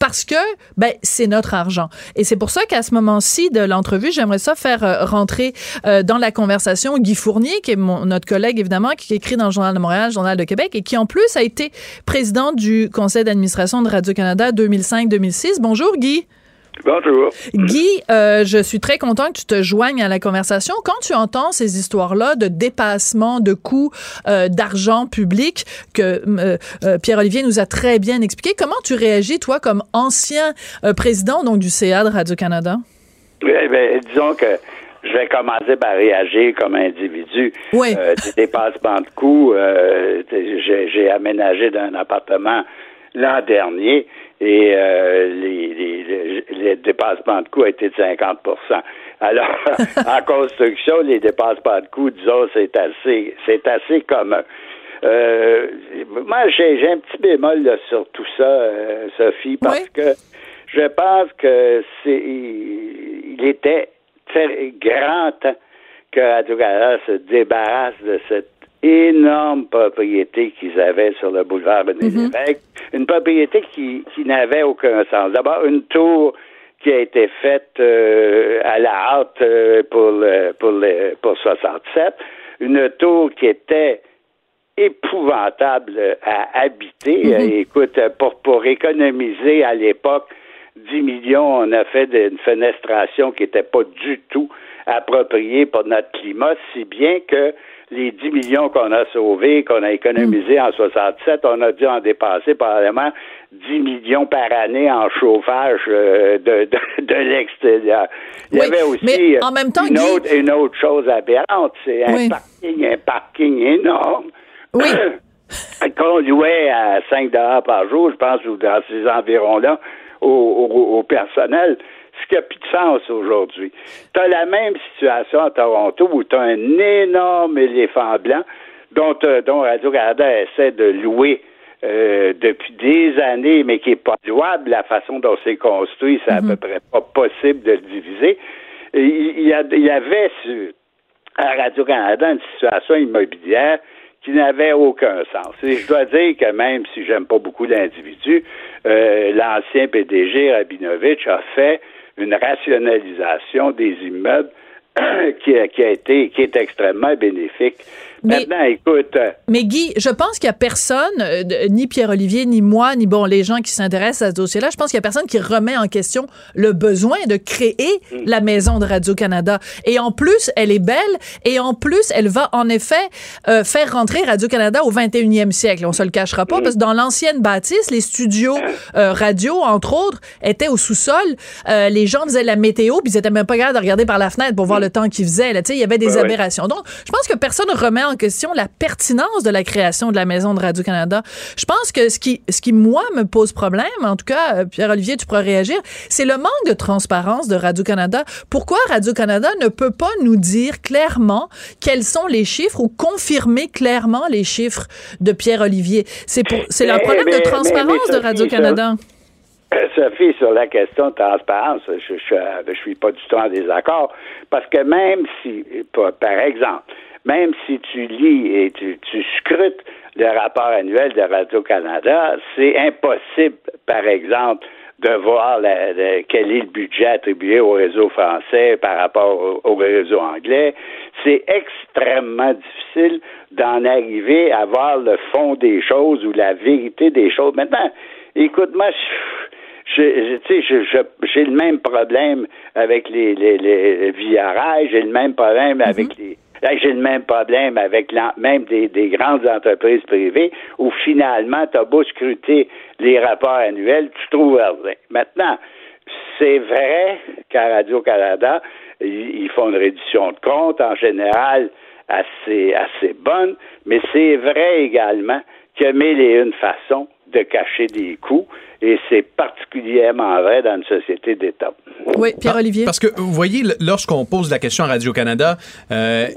parce que, ben, c'est notre argent. Et c'est pour ça qu'à ce moment-ci de l'entrevue, j'aimerais ça faire euh, rentrer dans la conversation Guy Fournier, qui est mon, notre collègue, évidemment, qui écrit dans le Journal de Montréal, le Journal de Québec, et qui, en plus, a été président du conseil d'administration de Radio-Canada 2005-2006. Bonjour, Guy. Bonjour. Guy, euh, je suis très content que tu te joignes à la conversation. Quand tu entends ces histoires-là de dépassement de coûts euh, d'argent public que euh, Pierre-Olivier nous a très bien expliqué, comment tu réagis, toi, comme ancien président donc du CA de Radio-Canada? Oui, bien, disons que je vais commencer par réagir comme individu. Oui. des dépassements de coûts, j'ai aménagé d'un appartement l'an dernier et euh, les, les, dépassements de coûts étaient de 50% Alors, [LAUGHS] en construction, les dépassements de coûts, disons, c'est assez, c'est assez commun. Euh, moi, j'ai, un petit bémol là, sur tout ça, euh, Sophie, parce que je pense que c'est, il était très grand temps que radio se débarrasse de cette énorme propriété qu'ils avaient sur le boulevard René mhm. une propriété qui, qui n'avait aucun sens. D'abord, une tour qui a été faite euh, à la hâte euh, pour le, pour le, pour 67, une tour qui était épouvantable à habiter. Mhm. Écoute, pour, pour économiser à l'époque 10 millions, on a fait une fenestration qui n'était pas du tout appropriée pour notre climat, si bien que les 10 millions qu'on a sauvés, qu'on a économisés en 67, on a dû en dépasser probablement 10 millions par année en chauffage euh, de, de, l'extérieur. Il y avait aussi en même temps, une, autre, une autre chose aberrante, c'est un parking, un parking énorme. Oui. [COUGHS] qu'on louait à 5 dollars par jour, je pense, ou dans ces environs-là, au, au, au personnel ce qui n'a plus de sens aujourd'hui. Tu as la même situation à Toronto où tu as un énorme éléphant blanc dont, euh, dont Radio-Canada essaie de louer euh, depuis des années, mais qui n'est pas louable la façon dont c'est construit, c'est à mhm. peu près pas possible de le diviser. Il y, avait à Radio-Canada une situation immobilière qui n'avait aucun sens. Et je dois dire que même si j'aime pas beaucoup l'individu, euh, l'ancien PDG Rabinovich a fait une rationalisation des immeubles [CLEARS THROAT] qui, a, qui est extrêmement bénéfique. Maintenant, écoute. euh, Mais Guy, je pense qu'il y a personne, euh, ni Pierre-Olivier, ni moi, ni bon les gens qui s'intéressent à ce dossier-là, je pense qu'il y a personne qui remet en question le besoin de créer la maison de Radio-Canada. Et en plus, elle est belle, et en plus, elle va en effet euh, faire rentrer Radio-Canada au 21e siècle. On se le cachera pas, parce que dans l'ancienne bâtisse, les studios euh, radio, entre autres, étaient au sous-sol. Les gens faisaient la météo, puis ils étaient même pas capables de regarder par la fenêtre pour voir le temps qu'il faisait. Là, il y avait des ouais. aberrations. Donc, je pense que personne remet en question la pertinence de la création de la maison de Radio-Canada. Je pense que ce qui, ce qui, moi, me pose problème, en tout cas, euh, Pierre-Olivier, tu pourras réagir, c'est le manque de transparence de Radio-Canada. Pourquoi Radio-Canada ne peut pas nous dire clairement quels sont les chiffres ou confirmer clairement les chiffres de Pierre-Olivier? C'est le problème mais- de transparence mais- mais de Radio-Canada. Sophie, sur la question de transparence, je, je suis pas du tout en désaccord, parce que même si, par exemple, même si tu lis et tu, tu scrutes le rapport annuel de Radio-Canada, c'est impossible, par exemple, de voir la- la- quel est le budget attribué au réseau français par rapport au, au réseau anglais. C'est extrêmement difficile d'en arriver à voir le fond des choses ou la vérité des choses. Maintenant, écoute-moi, je, je- tu sais, je- je- j'ai le même problème avec les, les, les j'ai le même problème avec les Là, j'ai le même problème avec même des, des grandes entreprises privées où finalement, tu as beau scruter les rapports annuels, tu trouves rien. Maintenant, c'est vrai qu'à Radio-Canada, ils ils font une réduction de compte en général assez, assez bonne, mais c'est vrai également qu'il y a mille et une façons de cacher des coûts, et c'est particulièrement vrai dans une société d'État. Oui, Pierre-Olivier. Parce que, vous voyez, lorsqu'on pose la question à Radio-Canada, euh,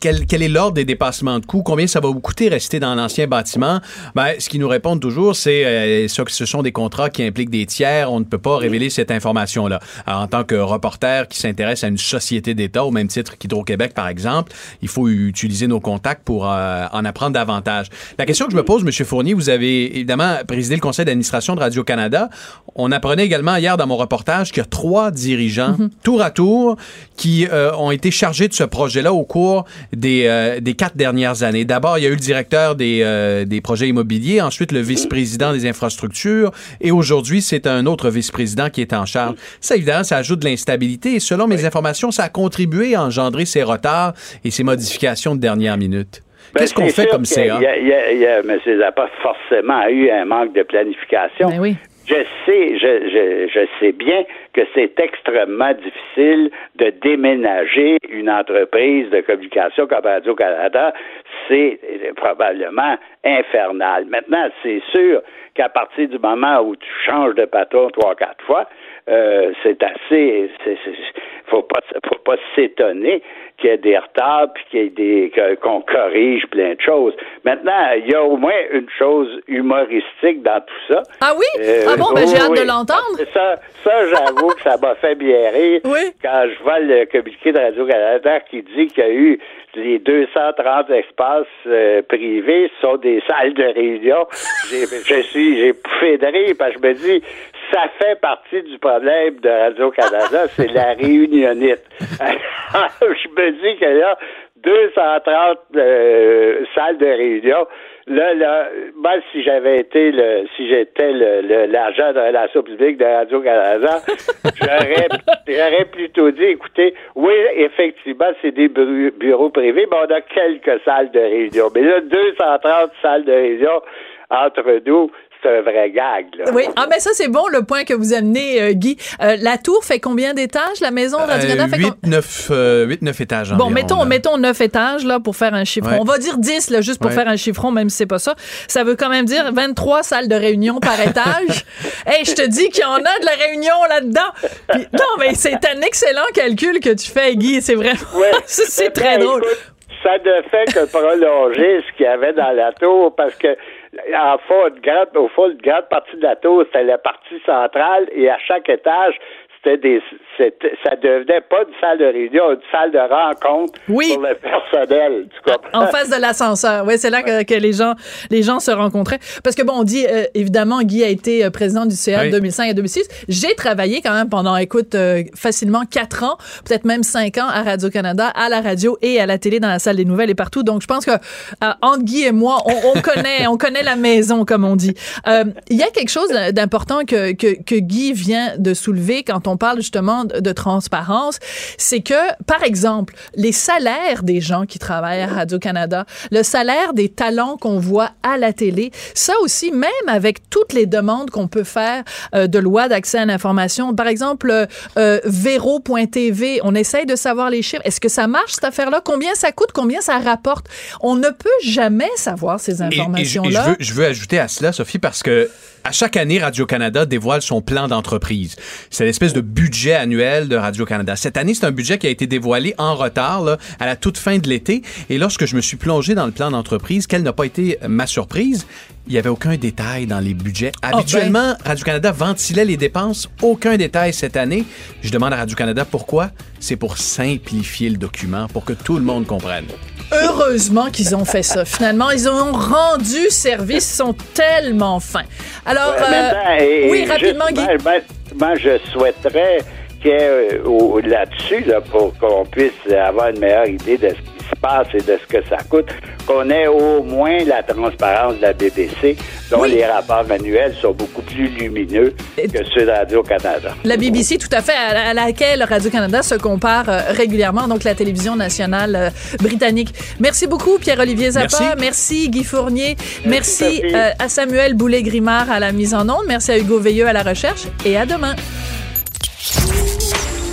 quel, quel est l'ordre des dépassements de coûts? Combien ça va vous coûter rester dans l'ancien bâtiment? Ben, ce qu'ils nous répondent toujours, c'est euh, ce sont des contrats qui impliquent des tiers. On ne peut pas révéler cette information-là. Alors, en tant que reporter qui s'intéresse à une société d'État, au même titre qu'Hydro-Québec, par exemple, il faut utiliser nos contacts pour euh, en apprendre davantage. La question que je me pose, M. Fournier, vous avez évidemment présidé le conseil d'administration de Radio-Canada. On apprenait également hier dans mon reportage qu'il y a trois dirigeants, tour à tour, qui euh, ont été chargés de ce projet-là au cours des, euh, des quatre dernières années. D'abord, il y a eu le directeur des, euh, des projets immobiliers, ensuite le vice-président des infrastructures, et aujourd'hui, c'est un autre vice-président qui est en charge. Ça, évidemment, ça ajoute de l'instabilité, et selon mes informations, ça a contribué à engendrer ces retards et ces modifications de dernière minute. Ben, Qu'est-ce qu'on fait comme CA? a- Il y a, il y a, il y a- M. Zappa forcément eu un manque de planification. Ben oui. Je sais, je, je, je sais bien que c'est extrêmement difficile de déménager une entreprise de communication comme Radio-Canada. C'est euh, probablement infernal. Maintenant, c'est sûr qu'à partir du moment où tu changes de patron trois, quatre fois, euh, c'est assez. faut pas, faut pas s'étonner qu'il y ait des retards puis qu'il y ait des qu'on corrige plein de choses. Maintenant, il y a au moins une chose humoristique dans tout ça. Ah oui? Euh, ah bon, ben j'ai oui, hâte de l'entendre. Ça, ça j'avoue que ça m'a fait bien rire [LAUGHS] Oui. quand je vois le communiqué de Radio-Canada qui dit qu'il y a eu les 230 espaces euh, privés sont des salles de réunion. J'ai, je suis, j'ai pouffé de rire parce que je me dis, ça fait partie du problème de Radio-Canada, [LAUGHS] c'est la réunionnite. [LAUGHS] je me dis que là, 230 euh, salles de réunion. Là, là, moi, si j'avais été le, si j'étais le, le- l'agent de relations publiques de Radio-Canada, [LAUGHS] j'aurais, j'aurais plutôt dit, écoutez, oui, effectivement, c'est des bu- bureaux privés, mais on a quelques salles de réunion. Mais là, 230 salles de réunion entre nous, c'est un vrai gag, là. Oui, ah, mais ça, c'est bon le point que vous amenez, euh, Guy. Euh, la tour fait combien d'étages? La maison Radio-Canada fait com- 8, 9, étages Bon, environ, mettons, là. mettons 9 étages, là, pour faire un chiffron. Ouais. On va dire 10, là, juste pour Ouais. faire un chiffron, même si c'est pas ça. Ça veut quand même dire 23 salles de réunion par [LAUGHS] étage. hey, je te dis qu'il y en a de la réunion là-dedans. Puis- non, mais c'est un excellent calcul que tu fais, Guy. C'est vraiment, Ouais. [LAUGHS] c'est très Ben, drôle. écoute, ça ne fait que prolonger ce qu'il y avait dans la tour parce que en fond, une grande, au fond, une grande partie de la tour, c'était la partie centrale et à chaque étage, c'était des ça devenait pas une salle de réunion, une salle de rencontre Oui. pour le personnel. Tu comprends? En face de l'ascenseur. Oui, c'est là que, que les gens les gens se rencontraient. Parce que bon, on dit euh, évidemment Guy a été euh, président du CA de Oui. 2005 à 2006. J'ai travaillé quand même pendant, écoute, euh, facilement quatre ans, peut-être même cinq ans à Radio Canada, à la radio et à la télé dans la salle des nouvelles et partout. Donc je pense que euh, entre Guy et moi, on, on connaît on connaît la maison comme on dit. Euh, Il y a quelque chose d'important que, que que Guy vient de soulever quand on parle justement de, de transparence, c'est que par exemple les salaires des gens qui travaillent à Radio-Canada, le salaire des talents qu'on voit à la télé, ça aussi, même avec toutes les demandes qu'on peut faire euh, de loi d'accès à l'information, par exemple, euh, euh, Véro.tv, on essaye de savoir les chiffres. Est-ce que ça marche, cette affaire-là? Combien ça coûte? Combien ça rapporte? On ne peut jamais savoir ces Et- et et je, informations-là. veux, je veux ajouter à cela, Sophie, parce que à chaque année, Radio-Canada dévoile son plan d'entreprise. C'est l'espèce de budget annuel de Radio-Canada. Cette année, c'est un budget qui a été dévoilé en retard, là, à la toute fin de l'été. Et lorsque je me suis plongé dans le plan d'entreprise, quelle n'a pas été ma surprise, il n'y avait aucun détail dans les budgets. ben. Habituellement, Radio-Canada ventilait les dépenses, aucun détail cette année. Je demande à Radio-Canada pourquoi. C'est pour simplifier le document, pour que tout le monde comprenne. Heureusement qu'ils ont fait ça. Finalement, ils ont rendu service, ils sont tellement fins. Alors, euh, et- oui, rapidement, Guy. ben, ben, moi, je souhaiterais qu'il y ait euh, là-dessus, là, pour qu'on puisse avoir une meilleure idée de ce qui se passe et de ce que ça coûte, qu'on ait au moins la transparence de la BBC, dont Oui. les rapports manuels sont beaucoup plus lumineux que ceux de Radio-Canada. La BBC, tout à fait, à, laquelle Radio-Canada se compare euh, régulièrement, donc la télévision nationale euh, britannique. Merci beaucoup, Pierre-Olivier Zappa. Merci. Guy Fournier. Merci, euh, à Samuel Boulay-Grimard à la mise en onde. Merci à Hugo Veilleux à la recherche. Et à demain.